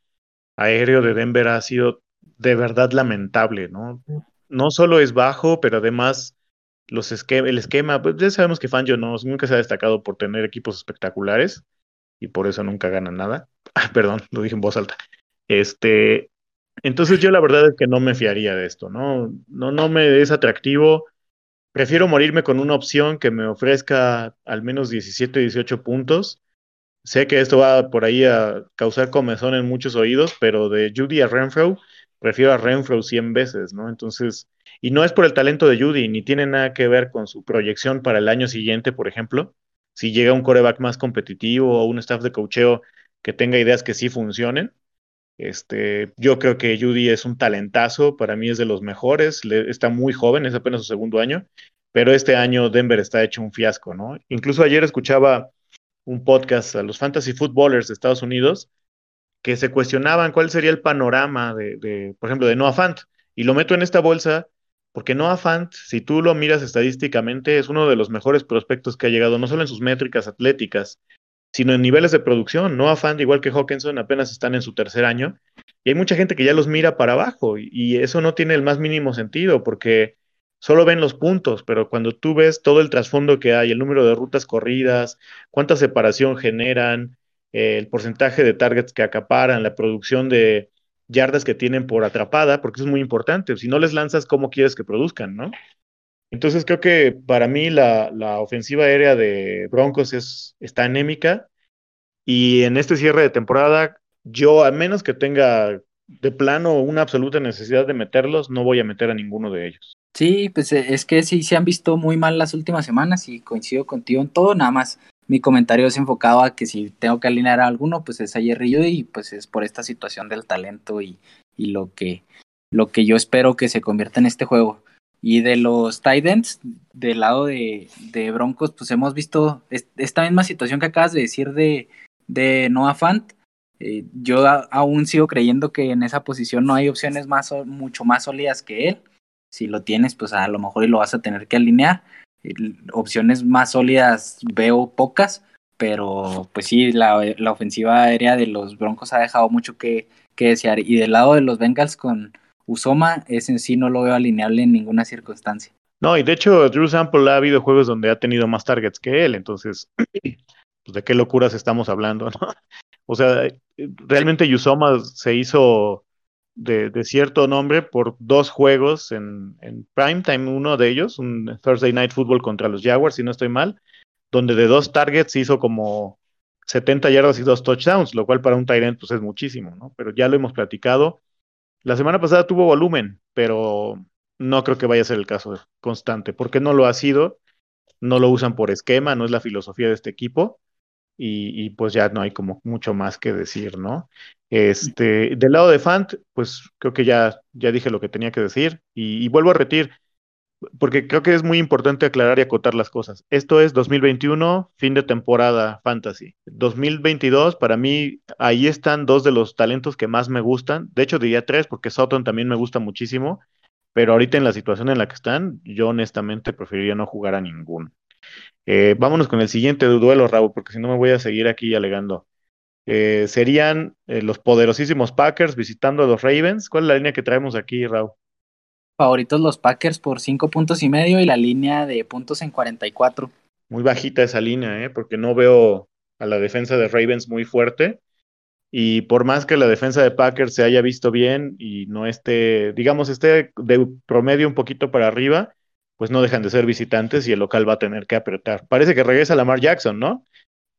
aéreo de Denver ha sido de verdad lamentable, ¿no? No solo es bajo, pero además los el esquema, pues ya sabemos que Fangio no, nunca se ha destacado por tener equipos espectaculares y por eso nunca gana nada. perdón, lo dije en voz alta. Este, entonces yo la verdad es que no me fiaría de esto, ¿no? No, no me es atractivo. Prefiero morirme con una opción que me ofrezca al menos 17, 18 puntos. Sé que esto va por ahí a causar comezón en muchos oídos, pero de Judy a Renfro prefiero a Renfro 100 veces, ¿no? Entonces, y no es por el talento de Judy, ni tiene nada que ver con su proyección para el año siguiente, por ejemplo. Si llega un coreback más competitivo o un staff de cocheo que tenga ideas que sí funcionen. Este, yo creo que Judy es un talentazo, para mí es de los mejores, está muy joven, es apenas su segundo año, pero este año Denver está hecho un fiasco, ¿no? Incluso ayer escuchaba un podcast a los fantasy footballers de Estados Unidos que se cuestionaban cuál sería el panorama de, por ejemplo, de Noah Fant. Y lo meto en esta bolsa porque Noah Fant, si tú lo miras estadísticamente, es uno de los mejores prospectos que ha llegado, no solo en sus métricas atléticas, sino en niveles de producción. Noah Fant, igual que Hawkinson, apenas están en su tercer año. Y hay mucha gente que ya los mira para abajo. Y, eso no tiene el más mínimo sentido porque solo ven los puntos, pero cuando tú ves todo el trasfondo que hay, el número de rutas corridas, cuánta separación generan, el porcentaje de targets que acaparan, la producción de yardas que tienen por atrapada, porque es muy importante. Si no les lanzas, ¿cómo quieres que produzcan, no? Entonces creo que para mí la, la ofensiva aérea de Broncos es, está anémica y en este cierre de temporada, yo a menos que tenga de plano una absoluta necesidad de meterlos, no voy a meter a ninguno de ellos. Sí, pues eh, es que sí se han visto muy mal las últimas semanas y coincido contigo en todo, nada más mi comentario es enfocado a que si tengo que alinear a alguno, pues es a Jerry y pues es por esta situación del talento y, y lo que lo que yo espero que se convierta en este juego. Y de los Titans, del lado de, de Broncos, pues hemos visto esta misma situación que acabas de decir de, de Noah Fant. Eh, yo aún sigo creyendo que en esa posición no hay opciones más, mucho más sólidas que él. Si lo tienes, pues a lo mejor lo vas a tener que alinear. Opciones más sólidas veo pocas, pero pues sí, la, la, ofensiva aérea de los Broncos ha dejado mucho que, que desear. Y del lado de los Bengals con Usoma, ese en sí no lo veo alineable en ninguna circunstancia. No, y de hecho, Drew Sample ha habido juegos donde ha tenido más targets que él, entonces, pues de qué locuras estamos hablando, ¿no? O sea, realmente Usoma se hizo de, cierto nombre por dos juegos en, en primetime, uno de ellos, un Thursday Night Football contra los Jaguars, si no estoy mal, donde de dos targets hizo como 70 yardas y dos touchdowns, lo cual para un Tyrant pues es muchísimo, ¿no? Pero ya lo hemos platicado, la semana pasada tuvo volumen, pero no creo que vaya a ser el caso constante, porque no lo ha sido, no lo usan por esquema, no es la filosofía de este equipo, y, pues ya no hay como mucho más que decir, ¿no? Este, del lado de Fant, pues creo que ya, ya dije lo que tenía que decir, y, y vuelvo a repetir, porque creo que es muy importante aclarar y acotar las cosas. Esto es 2021, fin de temporada fantasy. 2022, para mí, ahí están dos de los talentos que más me gustan. De hecho, diría tres, porque Sutton también me gusta muchísimo. Pero ahorita en la situación en la que están, yo honestamente preferiría no jugar a ninguno. Eh, vámonos con el siguiente duelo, Raúl, porque si no me voy a seguir aquí alegando. Eh, serían eh, los poderosísimos Packers visitando a los Ravens. ¿Cuál es la línea que traemos aquí, Raúl? favoritos los Packers por cinco puntos y medio y la línea de puntos en 44. Muy bajita esa línea, ¿eh? porque no veo a la defensa de Ravens muy fuerte. Y por más que la defensa de Packers se haya visto bien y no esté, digamos, esté de promedio un poquito para arriba, pues no dejan de ser visitantes y el local va a tener que apretar. Parece que regresa Lamar Jackson, ¿no?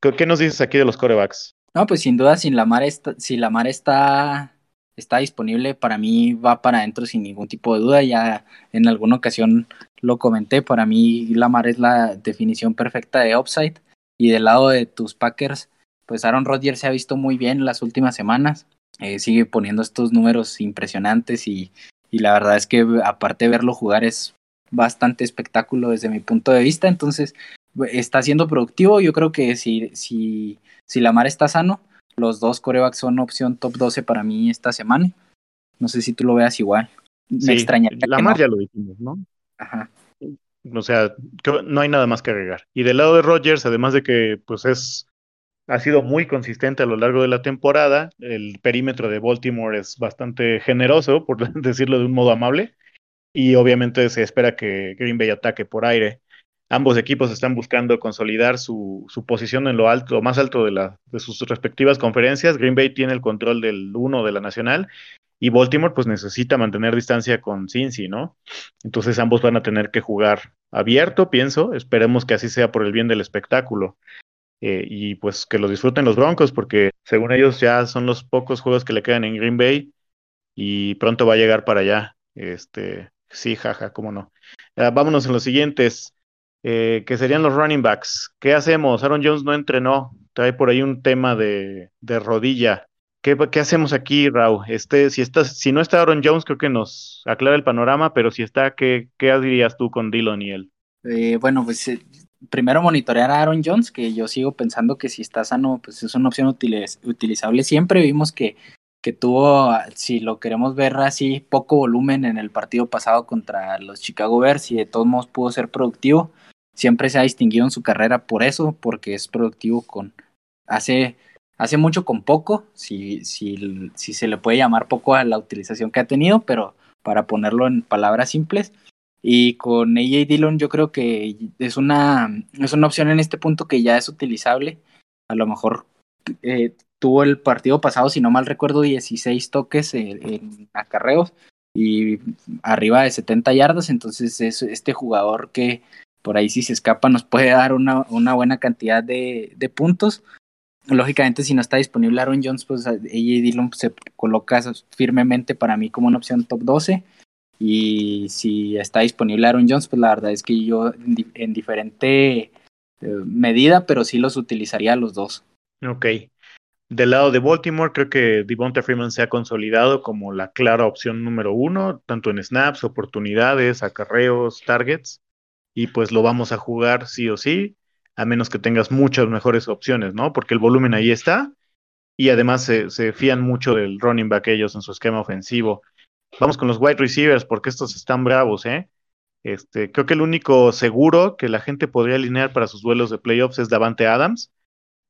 ¿Qué, nos dices aquí de los corebacks? No, pues sin duda, sin Lamar está, si Lamar está está disponible, para mí va para adentro sin ningún tipo de duda. Ya en alguna ocasión lo comenté, para mí Lamar es la definición perfecta de upside. Y del lado de tus Packers, pues Aaron Rodgers se ha visto muy bien las últimas semanas. Eh, sigue poniendo estos números impresionantes y, y la verdad es que aparte de verlo jugar es bastante espectáculo desde mi punto de vista. Entonces está siendo productivo. Yo creo que si, si, si Lamar está sano, los dos corebacks son opción top 12 para mí esta semana. No sé si tú lo veas igual. Me extraña. La más ya lo dijimos, ¿no? Ajá. O sea, no hay nada más que agregar. Y del lado de Rodgers, además de que pues es ha sido muy consistente a lo largo de la temporada, el perímetro de Baltimore es bastante generoso, por decirlo de un modo amable, y obviamente se espera que Green Bay ataque por aire ambos equipos están buscando consolidar su, su posición en lo alto, más alto de, de sus respectivas conferencias. Green Bay tiene el control del 1 de la nacional y Baltimore pues necesita mantener distancia con Cincy, ¿no? Entonces ambos van a tener que jugar abierto, pienso. Esperemos que así sea por el bien del espectáculo. Eh, y pues que lo disfruten los Broncos, porque según ellos ya son los pocos juegos que le quedan en Green Bay y pronto va a llegar para allá. Este, sí, jaja, cómo no. Vámonos en los siguientes. Eh, que serían los running backs. ¿Qué hacemos? Aaron Jones no entrenó, trae por ahí un tema de, rodilla. ¿Qué, ¿Qué, hacemos aquí, Raúl? Este, si, está, si no está Aaron Jones, creo que nos aclara el panorama, pero si está, ¿qué, qué dirías tú con Dillon y él? Eh, bueno, pues eh, primero monitorear a Aaron Jones, que yo sigo pensando que si está sano, pues es una opción utilizable siempre. Vimos que, que tuvo, si lo queremos ver así, poco volumen en el partido pasado contra los Chicago Bears y de todos modos pudo ser productivo siempre se ha distinguido en su carrera por eso, porque es productivo con hace hace mucho con poco, si, si, si se le puede llamar poco a la utilización que ha tenido, pero para ponerlo en palabras simples. Y con AJ Dillon yo creo que es una, es una opción en este punto que ya es utilizable. A lo mejor eh, tuvo el partido pasado, si no mal recuerdo, 16 toques en, en, acarreos y arriba de 70 yardas. Entonces es este jugador que por ahí si se escapa nos puede dar una, una buena cantidad de, de, puntos. Lógicamente, si no está disponible Aaron Jones, pues AJ Dillon se coloca firmemente para mí como una opción top 12. Y si está disponible Aaron Jones, pues la verdad es que yo en, diferente eh, medida, pero sí los utilizaría los dos. Ok. Del lado de Baltimore, creo que Devonta Freeman se ha consolidado como la clara opción número uno, tanto en snaps, oportunidades, acarreos, targets, y pues lo vamos a jugar sí o sí, a menos que tengas muchas mejores opciones, ¿no? Porque el volumen ahí está, y además se, se fían mucho del running back ellos en su esquema ofensivo. Vamos con los wide receivers, porque estos están bravos, ¿eh? Este, creo que el único seguro que la gente podría alinear para sus duelos de playoffs es Davante Adams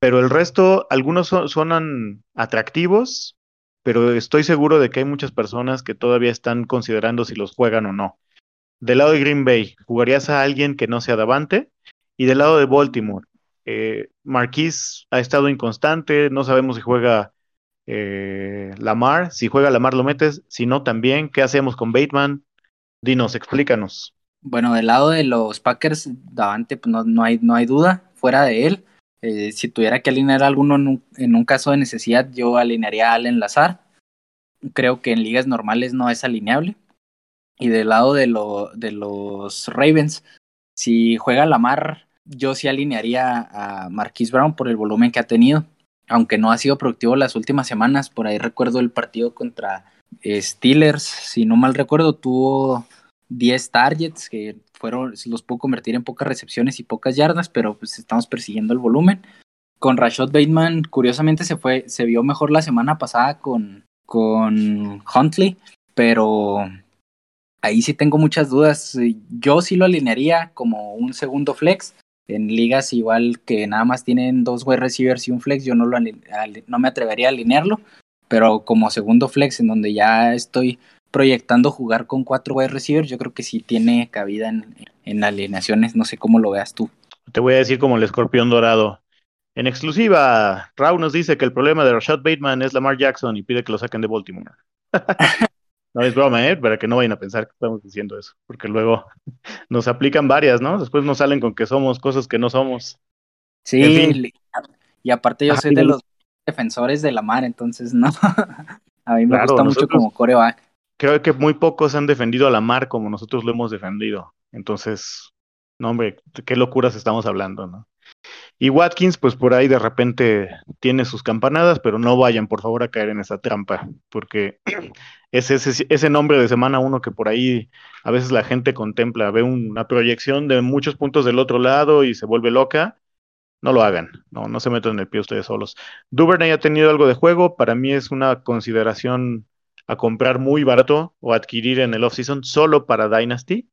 pero el resto, algunos son, sonan atractivos, pero estoy seguro de que hay muchas personas que todavía están considerando si los juegan o no. Del lado de Green Bay, ¿jugarías a alguien que no sea Davante? Y del lado de Baltimore, eh, Marquise ha estado inconstante, no sabemos si juega eh, Lamar, si juega Lamar lo metes, si no también, ¿qué hacemos con Bateman? Dinos, explícanos. Bueno, del lado de los Packers, Davante, pues no, no, hay, no hay duda, fuera de él. Eh, si tuviera que alinear alguno en un, caso de necesidad, yo alinearía a Allen Lazar. Creo que en ligas normales no es alineable. Y del lado de, de los Ravens, si juega Lamar, yo sí alinearía a Marquise Brown por el volumen que ha tenido. Aunque no ha sido productivo las últimas semanas, por ahí recuerdo el partido contra Steelers, si no mal recuerdo, tuvo 10 targets, que fueron, los pudo convertir en pocas recepciones y pocas yardas, pero pues estamos persiguiendo el volumen. Con Rashad Bateman, curiosamente se fue, se vio mejor la semana pasada con, con Huntley, pero ahí sí tengo muchas dudas. Yo sí lo alinearía como un segundo flex. En ligas igual que nada más tienen dos wide receivers y un flex, yo no, lo, no me atrevería a alinearlo, pero como segundo flex en donde ya estoy proyectando jugar con cuatro wide receivers, yo creo que sí tiene cabida en, en alineaciones, no sé cómo lo veas tú. Te voy a decir como el escorpión dorado. En exclusiva, Raúl nos dice que el problema de Rashad Bateman es Lamar Jackson y pide que lo saquen de Baltimore. no es broma, ¿eh? Para que no vayan a pensar que estamos diciendo eso, porque luego nos aplican varias, ¿no? Después nos salen con que somos cosas que no somos. Sí, y aparte yo soy de los defensores de Lamar, entonces no. a mí me gusta mucho como coreback creo que muy pocos han defendido a la mar como nosotros lo hemos defendido. Entonces, no, hombre, qué locuras estamos hablando, ¿no? Y Watkins, pues por ahí de repente tiene sus campanadas, pero no vayan, por favor, a caer en esa trampa, porque es ese, nombre de semana uno que por ahí a veces la gente contempla, ve una proyección de muchos puntos del otro lado y se vuelve loca. No lo hagan, no, no se metan en el pie ustedes solos. Duvernay ha tenido algo de juego, para mí es una consideración a comprar muy barato o adquirir en el off-season solo para Dynasty.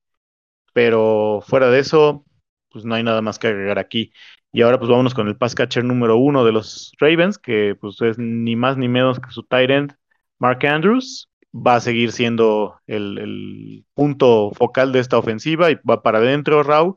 Pero fuera de eso, pues no hay nada más que agregar aquí. Y ahora pues vámonos con el pass catcher número uno de los Ravens, que pues es ni más ni menos que su tight end, Mark Andrews. Va a seguir siendo el, el punto focal de esta ofensiva y va para adentro, Raúl.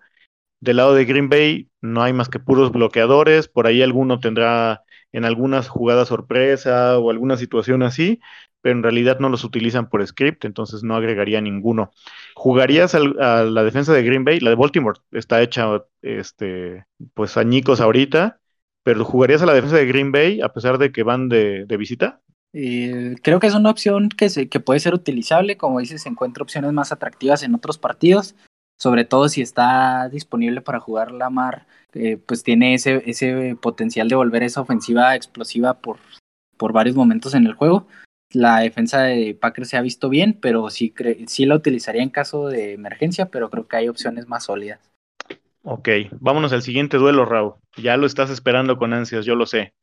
Del lado de Green Bay no hay más que puros bloqueadores, por ahí alguno tendrá en algunas jugadas sorpresa o alguna situación así, pero en realidad no los utilizan por script, entonces no agregaría ninguno. ¿Jugarías a la defensa de Green Bay? La de Baltimore está hecha, este, pues añicos ahorita, pero ¿jugarías a la defensa de Green Bay a pesar de que van de, visita? Eh, creo que es una opción que, se, que puede ser utilizable, como dices, se encuentra opciones más atractivas en otros partidos, sobre todo si está disponible para jugar la mar, eh, pues tiene ese, ese potencial de volver esa ofensiva explosiva por, por varios momentos en el juego la defensa de Packers se ha visto bien, pero sí, sí la utilizaría en caso de emergencia, pero creo que hay opciones más sólidas. Ok, vámonos al siguiente duelo, Raúl. Ya lo estás esperando con ansias, yo lo sé.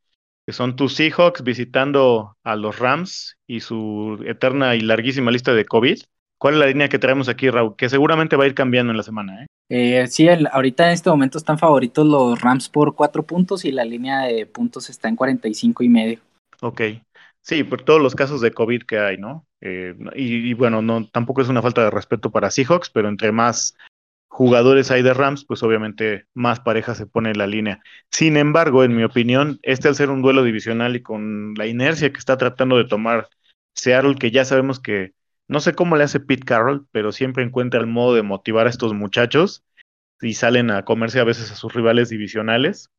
Que son tus Seahawks visitando a los Rams y su eterna y larguísima lista de COVID. ¿Cuál es la línea que traemos aquí, Raúl? Que seguramente va a ir cambiando en la semana, ¿eh? eh sí, ahorita en este momento están favoritos los Rams por cuatro puntos y la línea de puntos está en 45 y medio. Ok, Sí, por todos los casos de COVID que hay, ¿no? Eh, y, bueno, no, tampoco es una falta de respeto para Seahawks, pero entre más jugadores hay de Rams, pues obviamente más pareja se pone en la línea. Sin embargo, en mi opinión, este al ser un duelo divisional y con la inercia que está tratando de tomar Seattle, que ya sabemos que no sé cómo le hace Pete Carroll, pero siempre encuentra el modo de motivar a estos muchachos y salen a comerse a veces a sus rivales divisionales.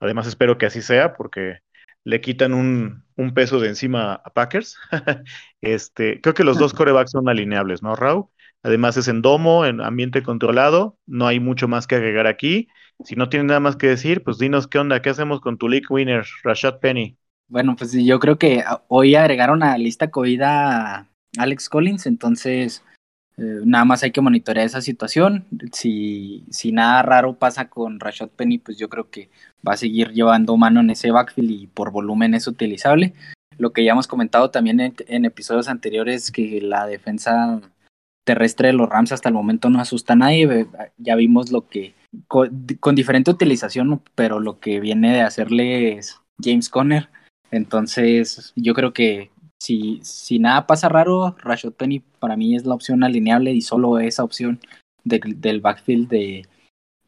Además, espero que así sea, porque le quitan un, peso de encima a Packers. este, creo que los dos corebacks son alineables, ¿no, Raúl? Además es en domo, en ambiente controlado, no hay mucho más que agregar aquí. Si no tienes nada más que decir, pues dinos qué onda, qué hacemos con tu league winner, Rashad Penny. Bueno, pues yo creo que hoy agregaron a lista COVID a Alex Collins, entonces eh, nada más hay que monitorear esa situación. Si, si nada raro pasa con Rashad Penny, pues yo creo que va a seguir llevando mano en ese backfield y por volumen es utilizable. Lo que ya hemos comentado también en, episodios anteriores, que la defensa terrestre de los Rams hasta el momento no asusta a nadie. Ya vimos lo que, con, con diferente utilización, pero lo que viene de hacerles James Conner. Entonces, yo creo que si, si nada pasa raro, Rashad Penny para mí es la opción alineable y solo esa opción del backfield de,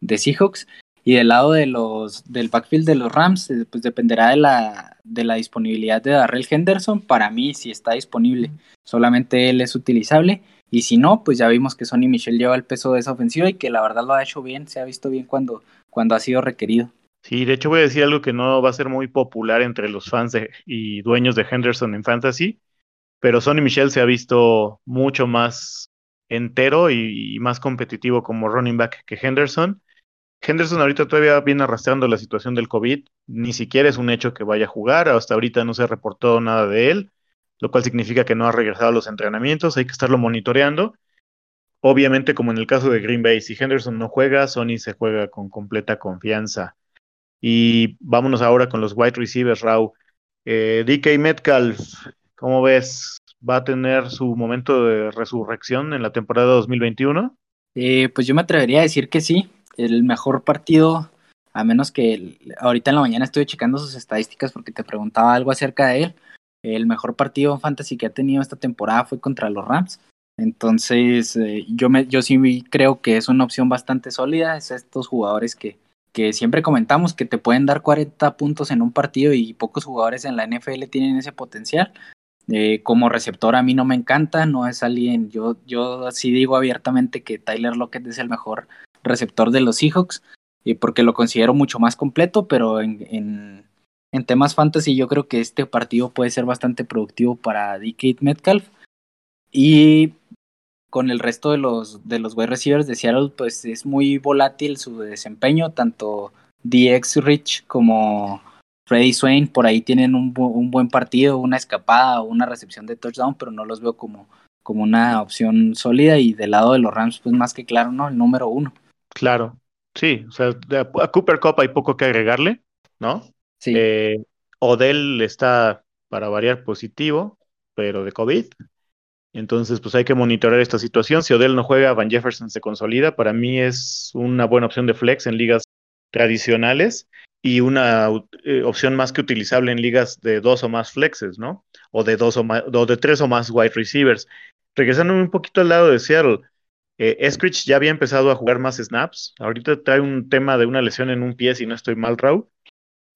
de Seahawks. Y del lado de los, del backfield de los Rams, eh, pues dependerá de la, de la disponibilidad de Darrell Henderson. Para mí, si está disponible, solamente él es utilizable. Y si no, pues ya vimos que Sonny Michel lleva el peso de esa ofensiva y que la verdad lo ha hecho bien, se ha visto bien cuando, cuando ha sido requerido. Sí, de hecho voy a decir algo que no va a ser muy popular entre los fans y dueños de Henderson en Fantasy, pero Sonny Michel se ha visto mucho más entero y, más competitivo como running back que Henderson. Henderson ahorita todavía viene arrastrando la situación del COVID, ni siquiera es un hecho que vaya a jugar, hasta ahorita no se reportó nada de él, lo cual significa que no ha regresado a los entrenamientos, hay que estarlo monitoreando. Obviamente, como en el caso de Green Bay, si Henderson no juega, Sony se juega con completa confianza. Y vámonos ahora con los wide receivers, Raúl. Eh, DK Metcalf, ¿cómo ves? ¿Va a tener su momento de resurrección en la temporada 2021? Eh, pues yo me atrevería a decir que sí. El mejor partido, a menos que ahorita en la mañana estoy checando sus estadísticas porque te preguntaba algo acerca de él. El mejor partido fantasy que ha tenido esta temporada fue contra los Rams. Entonces, eh, yo, me, yo sí creo que es una opción bastante sólida. Es estos jugadores que, que siempre comentamos que te pueden dar 40 puntos en un partido y pocos jugadores en la NFL tienen ese potencial. Eh, como receptor a mí no me encanta, no es alguien, yo, yo digo abiertamente que Tyler Lockett es el mejor receptor de los Seahawks, y porque lo considero mucho más completo, pero en, en, en, temas fantasy yo creo que este partido puede ser bastante productivo para DK Metcalf. Y con el resto de los, de los wide receivers de Seattle, pues es muy volátil su desempeño, tanto DX Rich como Freddy Swain por ahí tienen un, un buen partido, una escapada o una recepción de touchdown, pero no los veo como, como una opción sólida y del lado de los Rams, pues más que claro, ¿no? El número uno. Claro, sí, o sea, a Cooper Cup hay poco que agregarle, ¿no? Sí. Eh, Odell está para variar positivo, pero de COVID. Entonces, pues hay que monitorear esta situación. Si Odell no juega, Van Jefferson se consolida. Para mí es una buena opción de flex en ligas tradicionales y una eh, opción más que utilizable en ligas de dos o más flexes, ¿no? O de dos o más, o de tres o más wide receivers. Regresando un poquito al lado de Seattle, eh, ya había empezado a jugar más snaps. Ahorita trae un tema de una lesión en un pie, si no estoy mal, Raúl.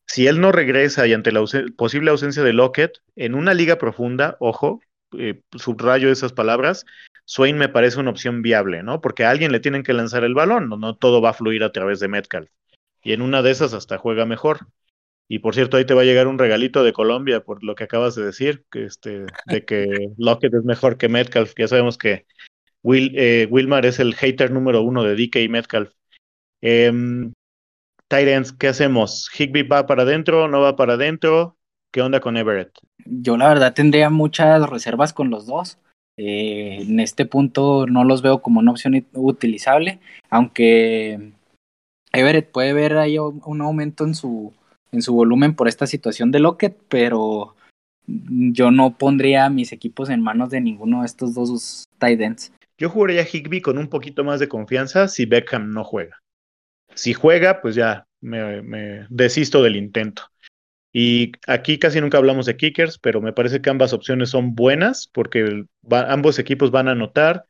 Si él no regresa y ante la posible ausencia de Lockett, en una liga profunda, ojo, eh, subrayo esas palabras, Swain me parece una opción viable, ¿no? Porque a alguien le tienen que lanzar el balón, no, no todo va a fluir a través de Metcalf. Y en una de esas hasta juega mejor. Y por cierto, ahí te va a llegar un regalito de Colombia por lo que acabas de decir, que este, de que Lockett es mejor que Metcalf. Ya sabemos que Will, eh, Wilmar es el hater número uno de DK y Metcalf. Eh, Tyrants, ¿qué hacemos? ¿Higby va para adentro? ¿No va para adentro? ¿Qué onda con Everett? Yo la verdad tendría muchas reservas con los dos. Eh, en este punto no los veo como una opción utilizable, aunque Everett puede ver ahí un aumento en su, en su volumen por esta situación de Lockett, pero yo no pondría mis equipos en manos de ninguno de estos dos tight ends. Yo jugaría Higby con un poquito más de confianza si Beckham no juega. Si juega, pues ya me, me desisto del intento. Y aquí casi nunca hablamos de kickers, pero me parece que ambas opciones son buenas porque ambos equipos van a anotar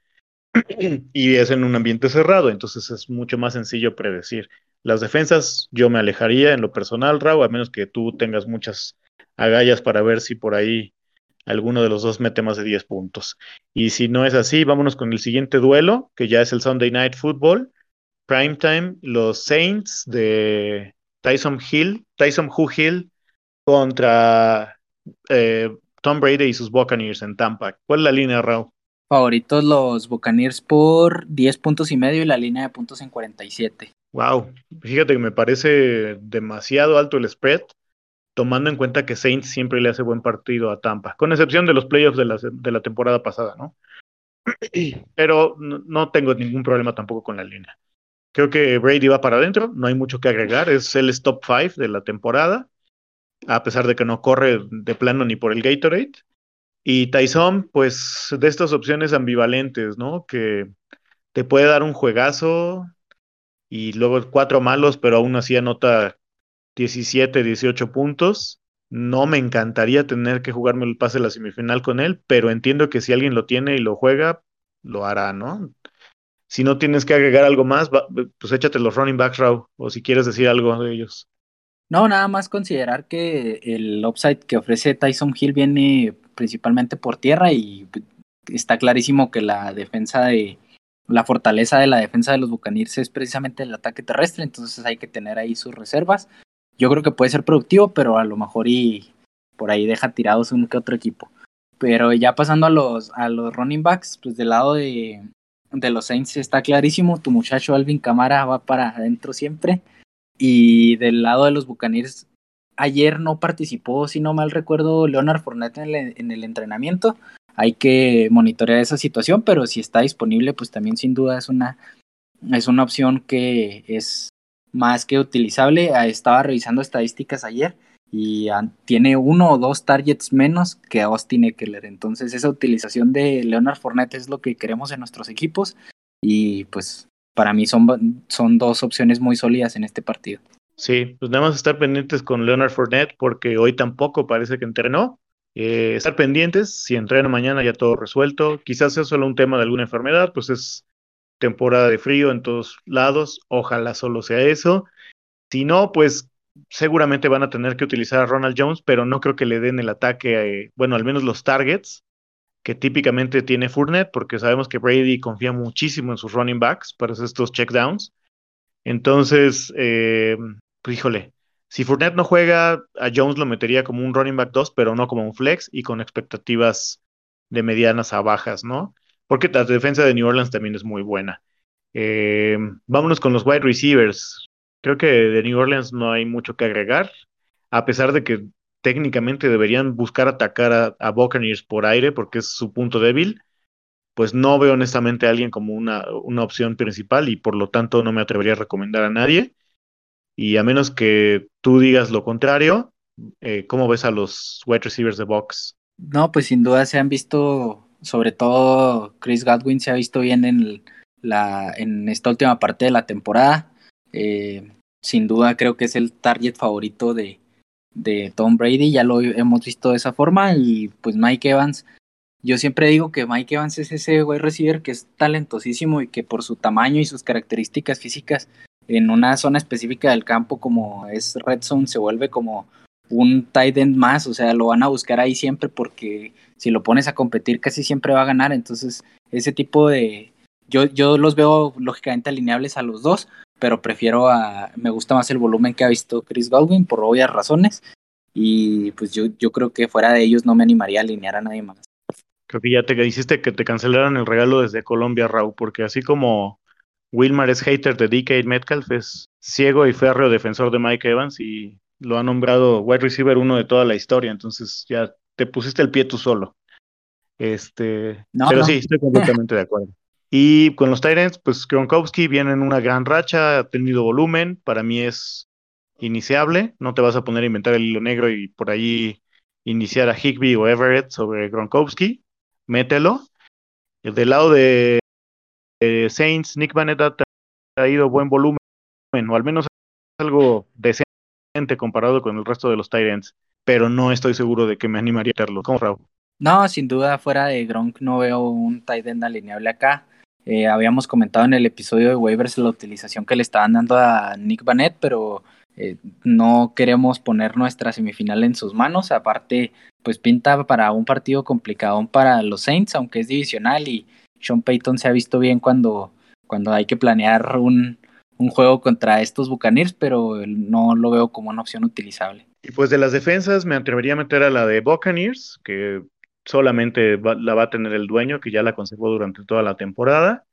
y es en un ambiente cerrado, entonces es mucho más sencillo predecir. Las defensas yo me alejaría en lo personal, Raúl, a menos que tú tengas muchas agallas para ver si por ahí alguno de los dos mete más de 10 puntos. Y si no es así, vámonos con el siguiente duelo, que ya es el Sunday Night Football. Primetime, los Saints de Tyson Hill, Tyson Who Hill contra eh, Tom Brady y sus Buccaneers en Tampa. ¿Cuál es la línea, Raúl? Favoritos los Buccaneers por 10 puntos y medio y la línea de puntos en 47. Wow, fíjate que me parece demasiado alto el spread, tomando en cuenta que Saints siempre le hace buen partido a Tampa, con excepción de los playoffs de la, de la temporada pasada, ¿no? Pero no tengo ningún problema tampoco con la línea. Creo que Brady va para adentro, no hay mucho que agregar, es el top 5 de la temporada, a pesar de que no corre de plano ni por el Gatorade. Y Tyson, pues de estas opciones ambivalentes, ¿no? Que te puede dar un juegazo y luego cuatro malos, pero aún así anota 17, 18 puntos. No me encantaría tener que jugarme el pase de la semifinal con él, pero entiendo que si alguien lo tiene y lo juega, lo hará, ¿no? Si no tienes que agregar algo más, pues échate los running backs, Raw, o si quieres decir algo de ellos. No, nada más considerar que el upside que ofrece Tyson Hill viene principalmente por tierra y está clarísimo que la defensa de la fortaleza de la defensa de los Buccaneers es precisamente el ataque terrestre, entonces hay que tener ahí sus reservas. Yo creo que puede ser productivo, pero a lo mejor y por ahí deja tirados un que otro equipo. Pero ya pasando a los a los running backs, pues del lado de, de los Saints está clarísimo, tu muchacho Alvin Camara va para adentro siempre. Y del lado de los Buccaneers, ayer no participó, si no mal recuerdo, Leonard Fournette en el, entrenamiento. Hay que monitorear esa situación, pero si está disponible, pues también sin duda es una, es una opción que es más que utilizable. Ah, estaba revisando estadísticas ayer y tiene uno o dos targets menos que Austin Eckler. Entonces esa utilización de Leonard Fournette es lo que queremos en nuestros equipos y pues para mí son, son dos opciones muy sólidas en este partido. Sí, pues nada más estar pendientes con Leonard Fournette porque hoy tampoco parece que entrenó. Eh, estar pendientes, si entrena mañana ya todo resuelto. Quizás es solo un tema de alguna enfermedad, pues es temporada de frío en todos lados. Ojalá solo sea eso. Si no, pues seguramente van a tener que utilizar a Ronald Jones, pero no creo que le den el ataque, eh, bueno, al menos los targets que típicamente tiene Fournette, porque sabemos que Brady confía muchísimo en sus running backs para estos checkdowns. Entonces, eh, pues híjole, si Fournette no juega, a Jones lo metería como un running back 2, pero no como un flex y con expectativas de medianas a bajas, ¿no? Porque la defensa de New Orleans también es muy buena. Eh, vámonos con los wide receivers. Creo que de New Orleans no hay mucho que agregar, a pesar de que técnicamente deberían buscar atacar a, a Buccaneers por aire porque es su punto débil, pues no veo honestamente a alguien como una, una opción principal y por lo tanto no me atrevería a recomendar a nadie. Y a menos que tú digas lo contrario, eh, ¿cómo ves a los wide receivers de box? No, pues sin duda se han visto, sobre todo Chris Godwin se ha visto bien en, la, en esta última parte de la temporada. Eh, sin duda creo que es el target favorito de, de Tom Brady, ya lo hemos visto de esa forma y pues Mike Evans, yo siempre digo que Mike Evans es ese wide receiver que es talentosísimo y que por su tamaño y sus características físicas en una zona específica del campo como es Red Zone se vuelve como un tight end más, o sea, lo van a buscar ahí siempre porque si lo pones a competir casi siempre va a ganar, entonces ese tipo de yo yo los veo lógicamente alineables a los dos, pero prefiero a, me gusta más el volumen que ha visto Chris Godwin por obvias razones y pues yo, yo creo que fuera de ellos no me animaría a alinear a nadie más. Creo que ya te hiciste que te cancelaran el regalo desde Colombia, Raúl, porque así como Wilmar es hater de DK Metcalf, es ciego y férreo defensor de Mike Evans y lo ha nombrado wide receiver uno de toda la historia, entonces ya te pusiste el pie tú solo. Este, pero sí, estoy completamente de acuerdo. Y con los Tyrants, pues Gronkowski viene en una gran racha, ha tenido volumen, para mí es iniciable, no te vas a poner a inventar el hilo negro y por ahí iniciar a Higby o Everett sobre Gronkowski, mételo. El del lado de Saints, Nick Bannett ha traído buen volumen, o al menos algo decente comparado con el resto de los Tyrants, pero no estoy seguro de que me animaría a hacerlo. ¿Cómo, Raúl? No, sin duda, fuera de Gronk no veo un tight end alineable acá. Eh, habíamos comentado en el episodio de waivers la utilización que le estaban dando a Nick Bannett, pero eh, no queremos poner nuestra semifinal en sus manos. Aparte, pues pinta para un partido complicado para los Saints, aunque es divisional y Sean Payton se ha visto bien cuando, cuando hay que planear un, un juego contra estos Buccaneers, pero no lo veo como una opción utilizable. Y pues de las defensas me atrevería a meter a la de Buccaneers, que solamente la va a tener el dueño, que ya la conservó durante toda la temporada.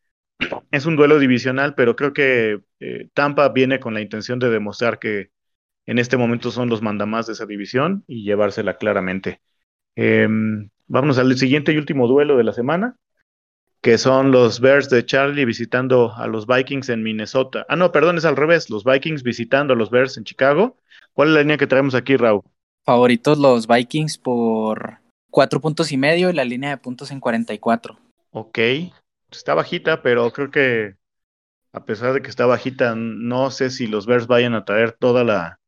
Es un duelo divisional, pero creo que eh, Tampa viene con la intención de demostrar que en este momento son los mandamás de esa división y llevársela claramente. Eh, vámonos al siguiente y último duelo de la semana, que son los Bears de Charlie visitando a los Vikings en Minnesota. Ah, no, perdón, es al revés, los Vikings visitando a los Bears en Chicago. ¿Cuál es la línea que traemos aquí, Raúl? Favoritos los Vikings por cuatro puntos y medio y la línea de puntos en 44. Ok, está bajita, pero creo que a pesar de que está bajita, no sé si los Bears vayan a traer toda la,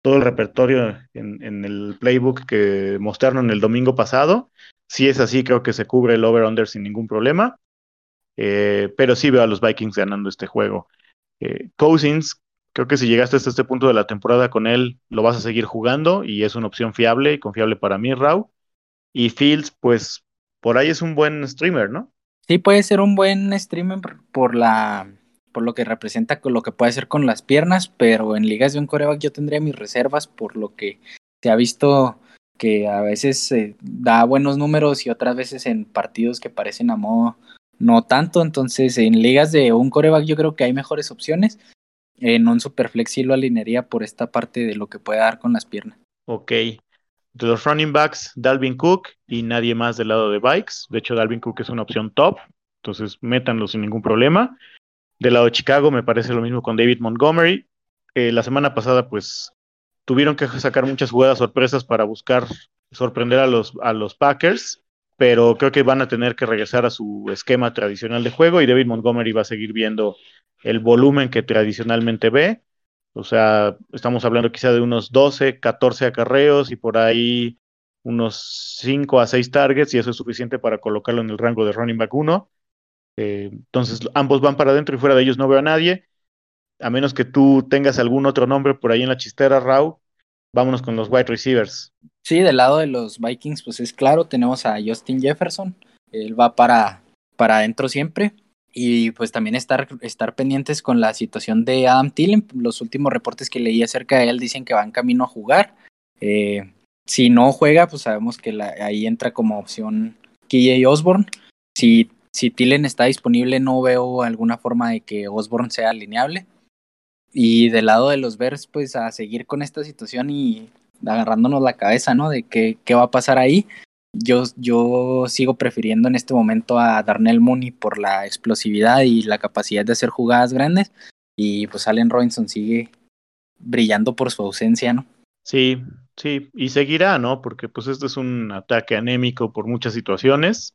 todo el repertorio en, el playbook que mostraron el domingo pasado. Si es así, creo que se cubre el over-under sin ningún problema. Eh, pero sí veo a los Vikings ganando este juego. Eh, Cousins, creo que si llegaste hasta este punto de la temporada con él, lo vas a seguir jugando y es una opción fiable y confiable para mí, Rau. Y Fields, pues por ahí es un buen streamer, ¿no? Sí, puede ser un buen streamer por la por lo que representa con lo que puede hacer con las piernas, pero en ligas de un coreback yo tendría mis reservas por lo que se ha visto que a veces da buenos números y otras veces en partidos que parecen a modo no tanto, entonces en ligas de un coreback yo creo que hay mejores opciones, en un superflex sí lo alinearía por esta parte de lo que puede dar con las piernas. Ok, de los running backs, Dalvin Cook y nadie más del lado de Bikes. De hecho, Dalvin Cook es una opción top, entonces métanlo sin ningún problema. Del lado de Chicago me parece lo mismo con David Montgomery. Eh, la semana pasada pues tuvieron que sacar muchas jugadas sorpresas para buscar sorprender a los, a los Packers, pero creo que van a tener que regresar a su esquema tradicional de juego y David Montgomery va a seguir viendo el volumen que tradicionalmente ve. O sea, estamos hablando quizá de unos 12, 14 acarreos y por ahí unos 5 a 6 targets y eso es suficiente para colocarlo en el rango de running back 1. Eh, entonces, ambos van para adentro y fuera de ellos no veo a nadie. A menos que tú tengas algún otro nombre por ahí en la chistera, Rau, vámonos con los wide receivers. Sí, del lado de los Vikings, pues es claro, tenemos a Justin Jefferson. Él va para, para adentro siempre. Y pues también estar, estar pendientes con la situación de Adam Thielen. Los últimos reportes que leí acerca de él dicen que va en camino a jugar. Eh, si no juega, pues sabemos que ahí entra como opción KJ Osborne. Si si está disponible, no veo alguna forma de que Osborne sea alineable. Y del lado de los Bears, pues a seguir con esta situación y agarrándonos la cabeza, ¿no? De qué, qué va a pasar ahí. Yo, yo sigo prefiriendo en este momento a Darnell Mooney por la explosividad y la capacidad de hacer jugadas grandes. Y pues Allen Robinson sigue brillando por su ausencia, ¿no? Sí, sí, y seguirá, ¿no? Porque pues este es un ataque anémico por muchas situaciones.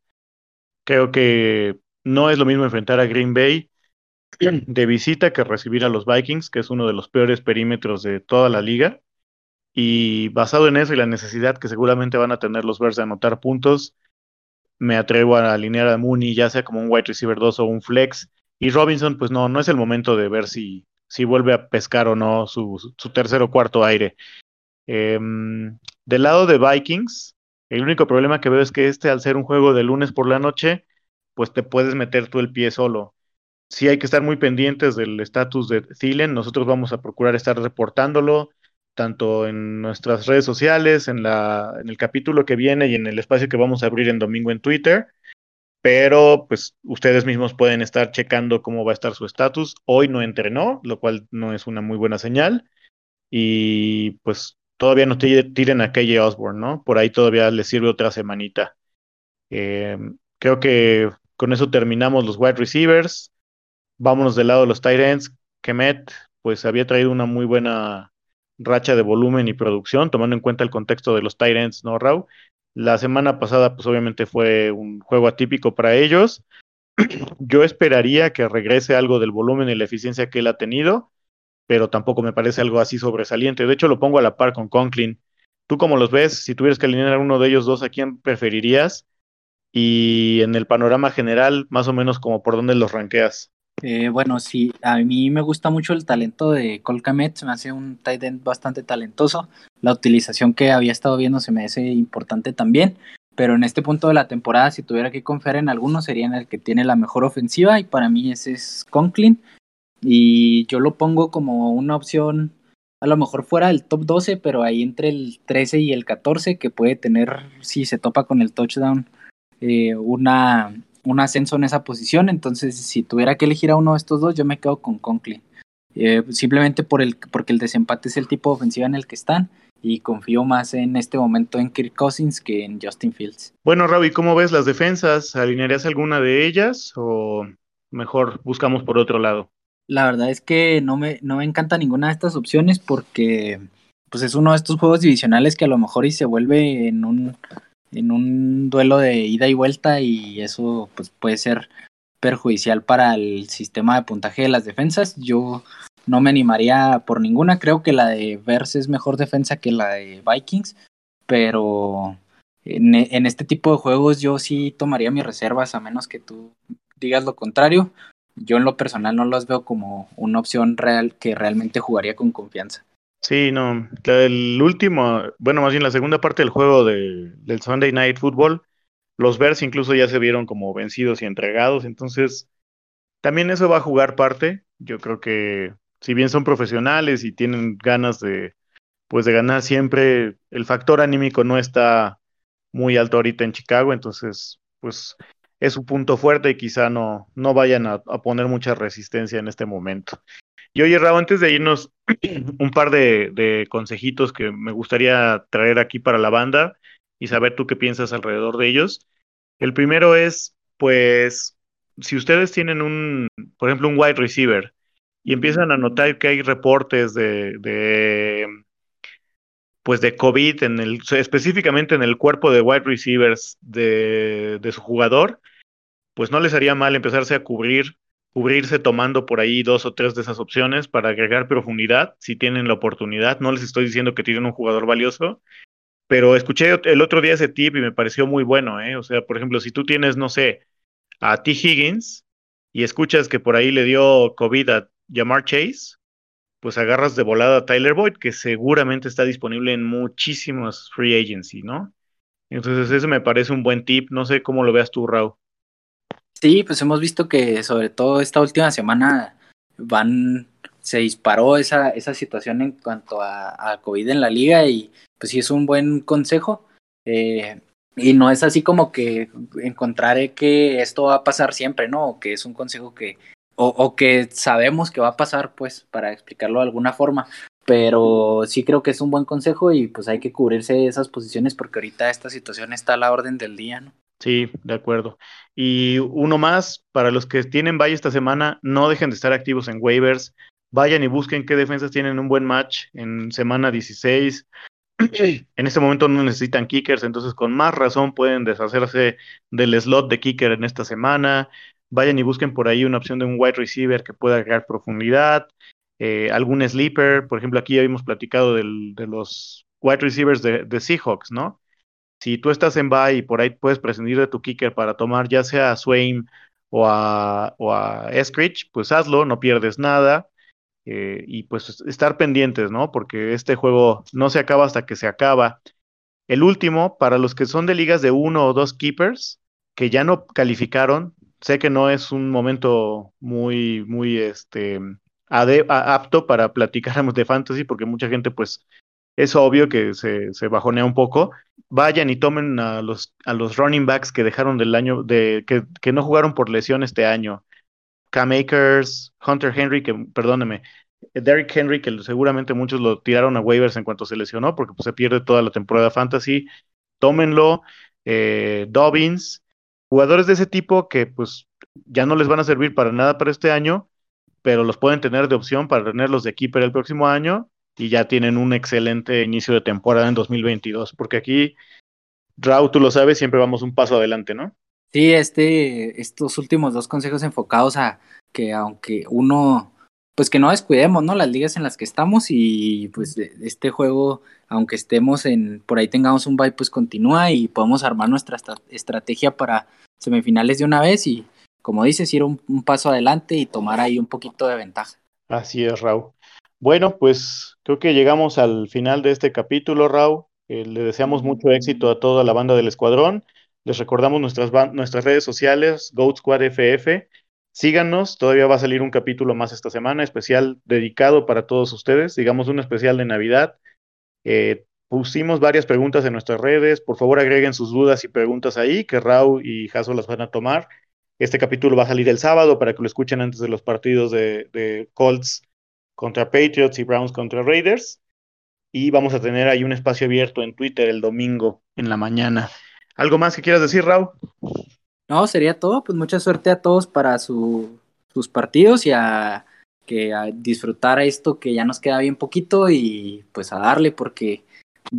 Creo que no es lo mismo enfrentar a Green Bay de visita que recibir a los Vikings, que es uno de los peores perímetros de toda la liga. Y basado en eso y la necesidad que seguramente van a tener los Bears de anotar puntos, me atrevo a alinear a Mooney, ya sea como un wide receiver 2 o un flex. Y Robinson, pues no, no es el momento de ver si, si vuelve a pescar o no su, su tercer o cuarto aire. Em, del lado de Vikings, el único problema que veo es que este, al ser un juego de lunes por la noche, pues te puedes meter tú el pie solo. Sí hay que estar muy pendientes del estatus de Thielen. Nosotros vamos a procurar estar reportándolo tanto en nuestras redes sociales, en, la, en el capítulo que viene y en el espacio que vamos a abrir en domingo en Twitter. Pero pues ustedes mismos pueden estar checando cómo va a estar su estatus. Hoy no entrenó, lo cual no es una muy buena señal. Y pues todavía no tiren a KJ Osborne, ¿no? Por ahí todavía les sirve otra semanita. Eh, creo que con eso terminamos los wide receivers. Vámonos del lado de los tight ends. Kemet, pues había traído una muy buena racha de volumen y producción, tomando en cuenta el contexto de los ends, ¿no, Raúl? La semana pasada, pues obviamente fue un juego atípico para ellos. Yo esperaría que regrese algo del volumen y la eficiencia que él ha tenido pero tampoco me parece algo así sobresaliente. De hecho, lo pongo a la par con Conklin. ¿Tú cómo los ves? Si tuvieras que alinear uno de ellos dos, ¿a quién preferirías? Y en el panorama general, más o menos como por dónde los ranqueas. Eh, bueno, sí, a mí me gusta mucho el talento de Colcamet, se me hace un tight end bastante talentoso. La utilización que había estado viendo se me hace importante también, pero en este punto de la temporada, si tuviera que confiar en alguno, sería en el que tiene la mejor ofensiva y para mí ese es Conklin y yo lo pongo como una opción a lo mejor fuera el top 12, pero ahí entre el 13 y el 14, que puede tener, si se topa con el touchdown, eh, una, un ascenso en esa posición. Entonces, si tuviera que elegir a uno de estos dos, yo me quedo con Conklin. Eh, simplemente por el, porque el desempate es el tipo de ofensiva en el que están y confío más en este momento en Kirk Cousins que en Justin Fields. Bueno, Ravi, ¿cómo ves las defensas? ¿Alinearías alguna de ellas o mejor buscamos por otro lado? La verdad es que no me, no me encanta ninguna de estas opciones porque pues es uno de estos juegos divisionales que a lo mejor y se vuelve en un, en un duelo de ida y vuelta y eso pues puede ser perjudicial para el sistema de puntaje de las defensas. Yo no me animaría por ninguna. Creo que la de Verse es mejor defensa que la de Vikings, pero en, en, este tipo de juegos yo sí tomaría mis reservas a menos que tú digas lo contrario. Yo en lo personal no las veo como una opción real que realmente jugaría con confianza. Sí, no. El último, bueno, más bien la segunda parte del juego de, del Sunday Night Football, los Bears incluso ya se vieron como vencidos y entregados, entonces también eso va a jugar parte. Yo creo que si bien son profesionales y tienen ganas de, pues de ganar siempre, el factor anímico no está muy alto ahorita en Chicago, entonces, pues es un punto fuerte y quizá no, no vayan a, poner mucha resistencia en este momento. Y oye, Raúl, antes de irnos, un par de, consejitos que me gustaría traer aquí para la banda y saber tú qué piensas alrededor de ellos. El primero es, pues, si ustedes tienen un, por ejemplo, un wide receiver y empiezan a notar que hay reportes de, de pues de COVID en el, específicamente en el cuerpo de wide receivers de, de, su jugador, pues no les haría mal empezarse a cubrir, cubrirse tomando por ahí dos o tres de esas opciones para agregar profundidad, si tienen la oportunidad. No les estoy diciendo que tienen un jugador valioso, pero escuché el otro día ese tip y me pareció muy bueno, ¿eh? O sea, por ejemplo, si tú tienes, no sé, a T. Higgins y escuchas que por ahí le dio COVID a Jamar Chase, pues agarras de volada a Tyler Boyd, que seguramente está disponible en muchísimos free agency, ¿no? Entonces, eso me parece un buen tip. No sé cómo lo veas tú, Raúl. Sí, pues hemos visto que sobre todo esta última semana van, se disparó esa, esa situación en cuanto a, COVID en la liga y pues sí es un buen consejo. Eh, y no es así como que encontraré que esto va a pasar siempre, ¿no? O que es un consejo que, o, que sabemos que va a pasar, pues, para explicarlo de alguna forma. Pero sí creo que es un buen consejo y pues hay que cubrirse esas posiciones porque ahorita esta situación está a la orden del día, ¿no? Sí, de acuerdo. Y uno más, para los que tienen Valle esta semana, no dejen de estar activos en waivers. Vayan y busquen qué defensas tienen un buen match en semana 16. en este momento no necesitan kickers, entonces con más razón pueden deshacerse del slot de kicker en esta semana vayan y busquen por ahí una opción de un wide receiver que pueda agregar profundidad, eh, algún sleeper, por ejemplo, aquí ya habíamos platicado del, de los wide receivers de, Seahawks, ¿no? Si tú estás en bye y por ahí puedes prescindir de tu kicker para tomar ya sea a Swain o a, o a Eskridge, pues hazlo, no pierdes nada. Eh, y pues estar pendientes, ¿no? Porque este juego no se acaba hasta que se acaba. El último, para los que son de ligas de uno o dos keepers, que ya no calificaron, sé que no es un momento muy, muy este, apto para platicar de fantasy, porque mucha gente, pues, es obvio que se, se, bajonea un poco. Vayan y tomen a los, a los running backs que dejaron del año, de, que, que no jugaron por lesión este año. Cam Akers, Hunter Henry, que, perdóneme, Derrick Henry, que seguramente muchos lo tiraron a waivers en cuanto se lesionó, porque pues, se pierde toda la temporada fantasy. Tómenlo. Eh, Dobbins, jugadores de ese tipo que pues ya no les van a servir para nada para este año, pero los pueden tener de opción para tenerlos de keeper el próximo año y ya tienen un excelente inicio de temporada en 2022, porque aquí, Raúl, tú lo sabes, siempre vamos un paso adelante, ¿no? Sí, este, estos últimos dos consejos enfocados a que aunque uno pues que no descuidemos, ¿no? Las ligas en las que estamos y pues este juego, aunque estemos en, por ahí tengamos un bye, pues continúa y podemos armar nuestra estrategia para semifinales de una vez y, como dices, ir un, paso adelante y tomar ahí un poquito de ventaja. Así es, Raúl. Bueno, pues creo que llegamos al final de este capítulo, Raúl. Eh, le deseamos mucho éxito a toda la banda del escuadrón. Les recordamos nuestras, redes sociales, Goat Squad FF Síganos, todavía va a salir un capítulo más esta semana, especial dedicado para todos ustedes, digamos un especial de Navidad. Eh, pusimos varias preguntas en nuestras redes, por favor agreguen sus dudas y preguntas ahí, que Raúl y Jaso las van a tomar. Este capítulo va a salir el sábado para que lo escuchen antes de los partidos de, de Colts contra Patriots y Browns contra Raiders. Y vamos a tener ahí un espacio abierto en Twitter el domingo en la mañana. ¿Algo más que quieras decir, Raúl? No, sería todo. Pues mucha suerte a todos para sus partidos y a que a disfrutar esto que ya nos queda bien poquito y pues a darle porque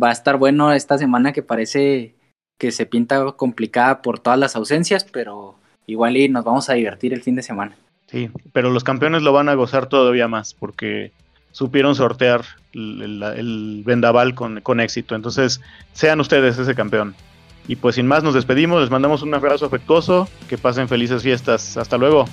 va a estar bueno esta semana que parece que se pinta complicada por todas las ausencias, pero igual y nos vamos a divertir el fin de semana. Sí, pero los campeones lo van a gozar todavía más porque supieron sortear el, vendaval con, con éxito. Entonces, sean ustedes ese campeón. Y pues sin más nos despedimos, les mandamos un abrazo afectuoso, que pasen felices fiestas. Hasta luego.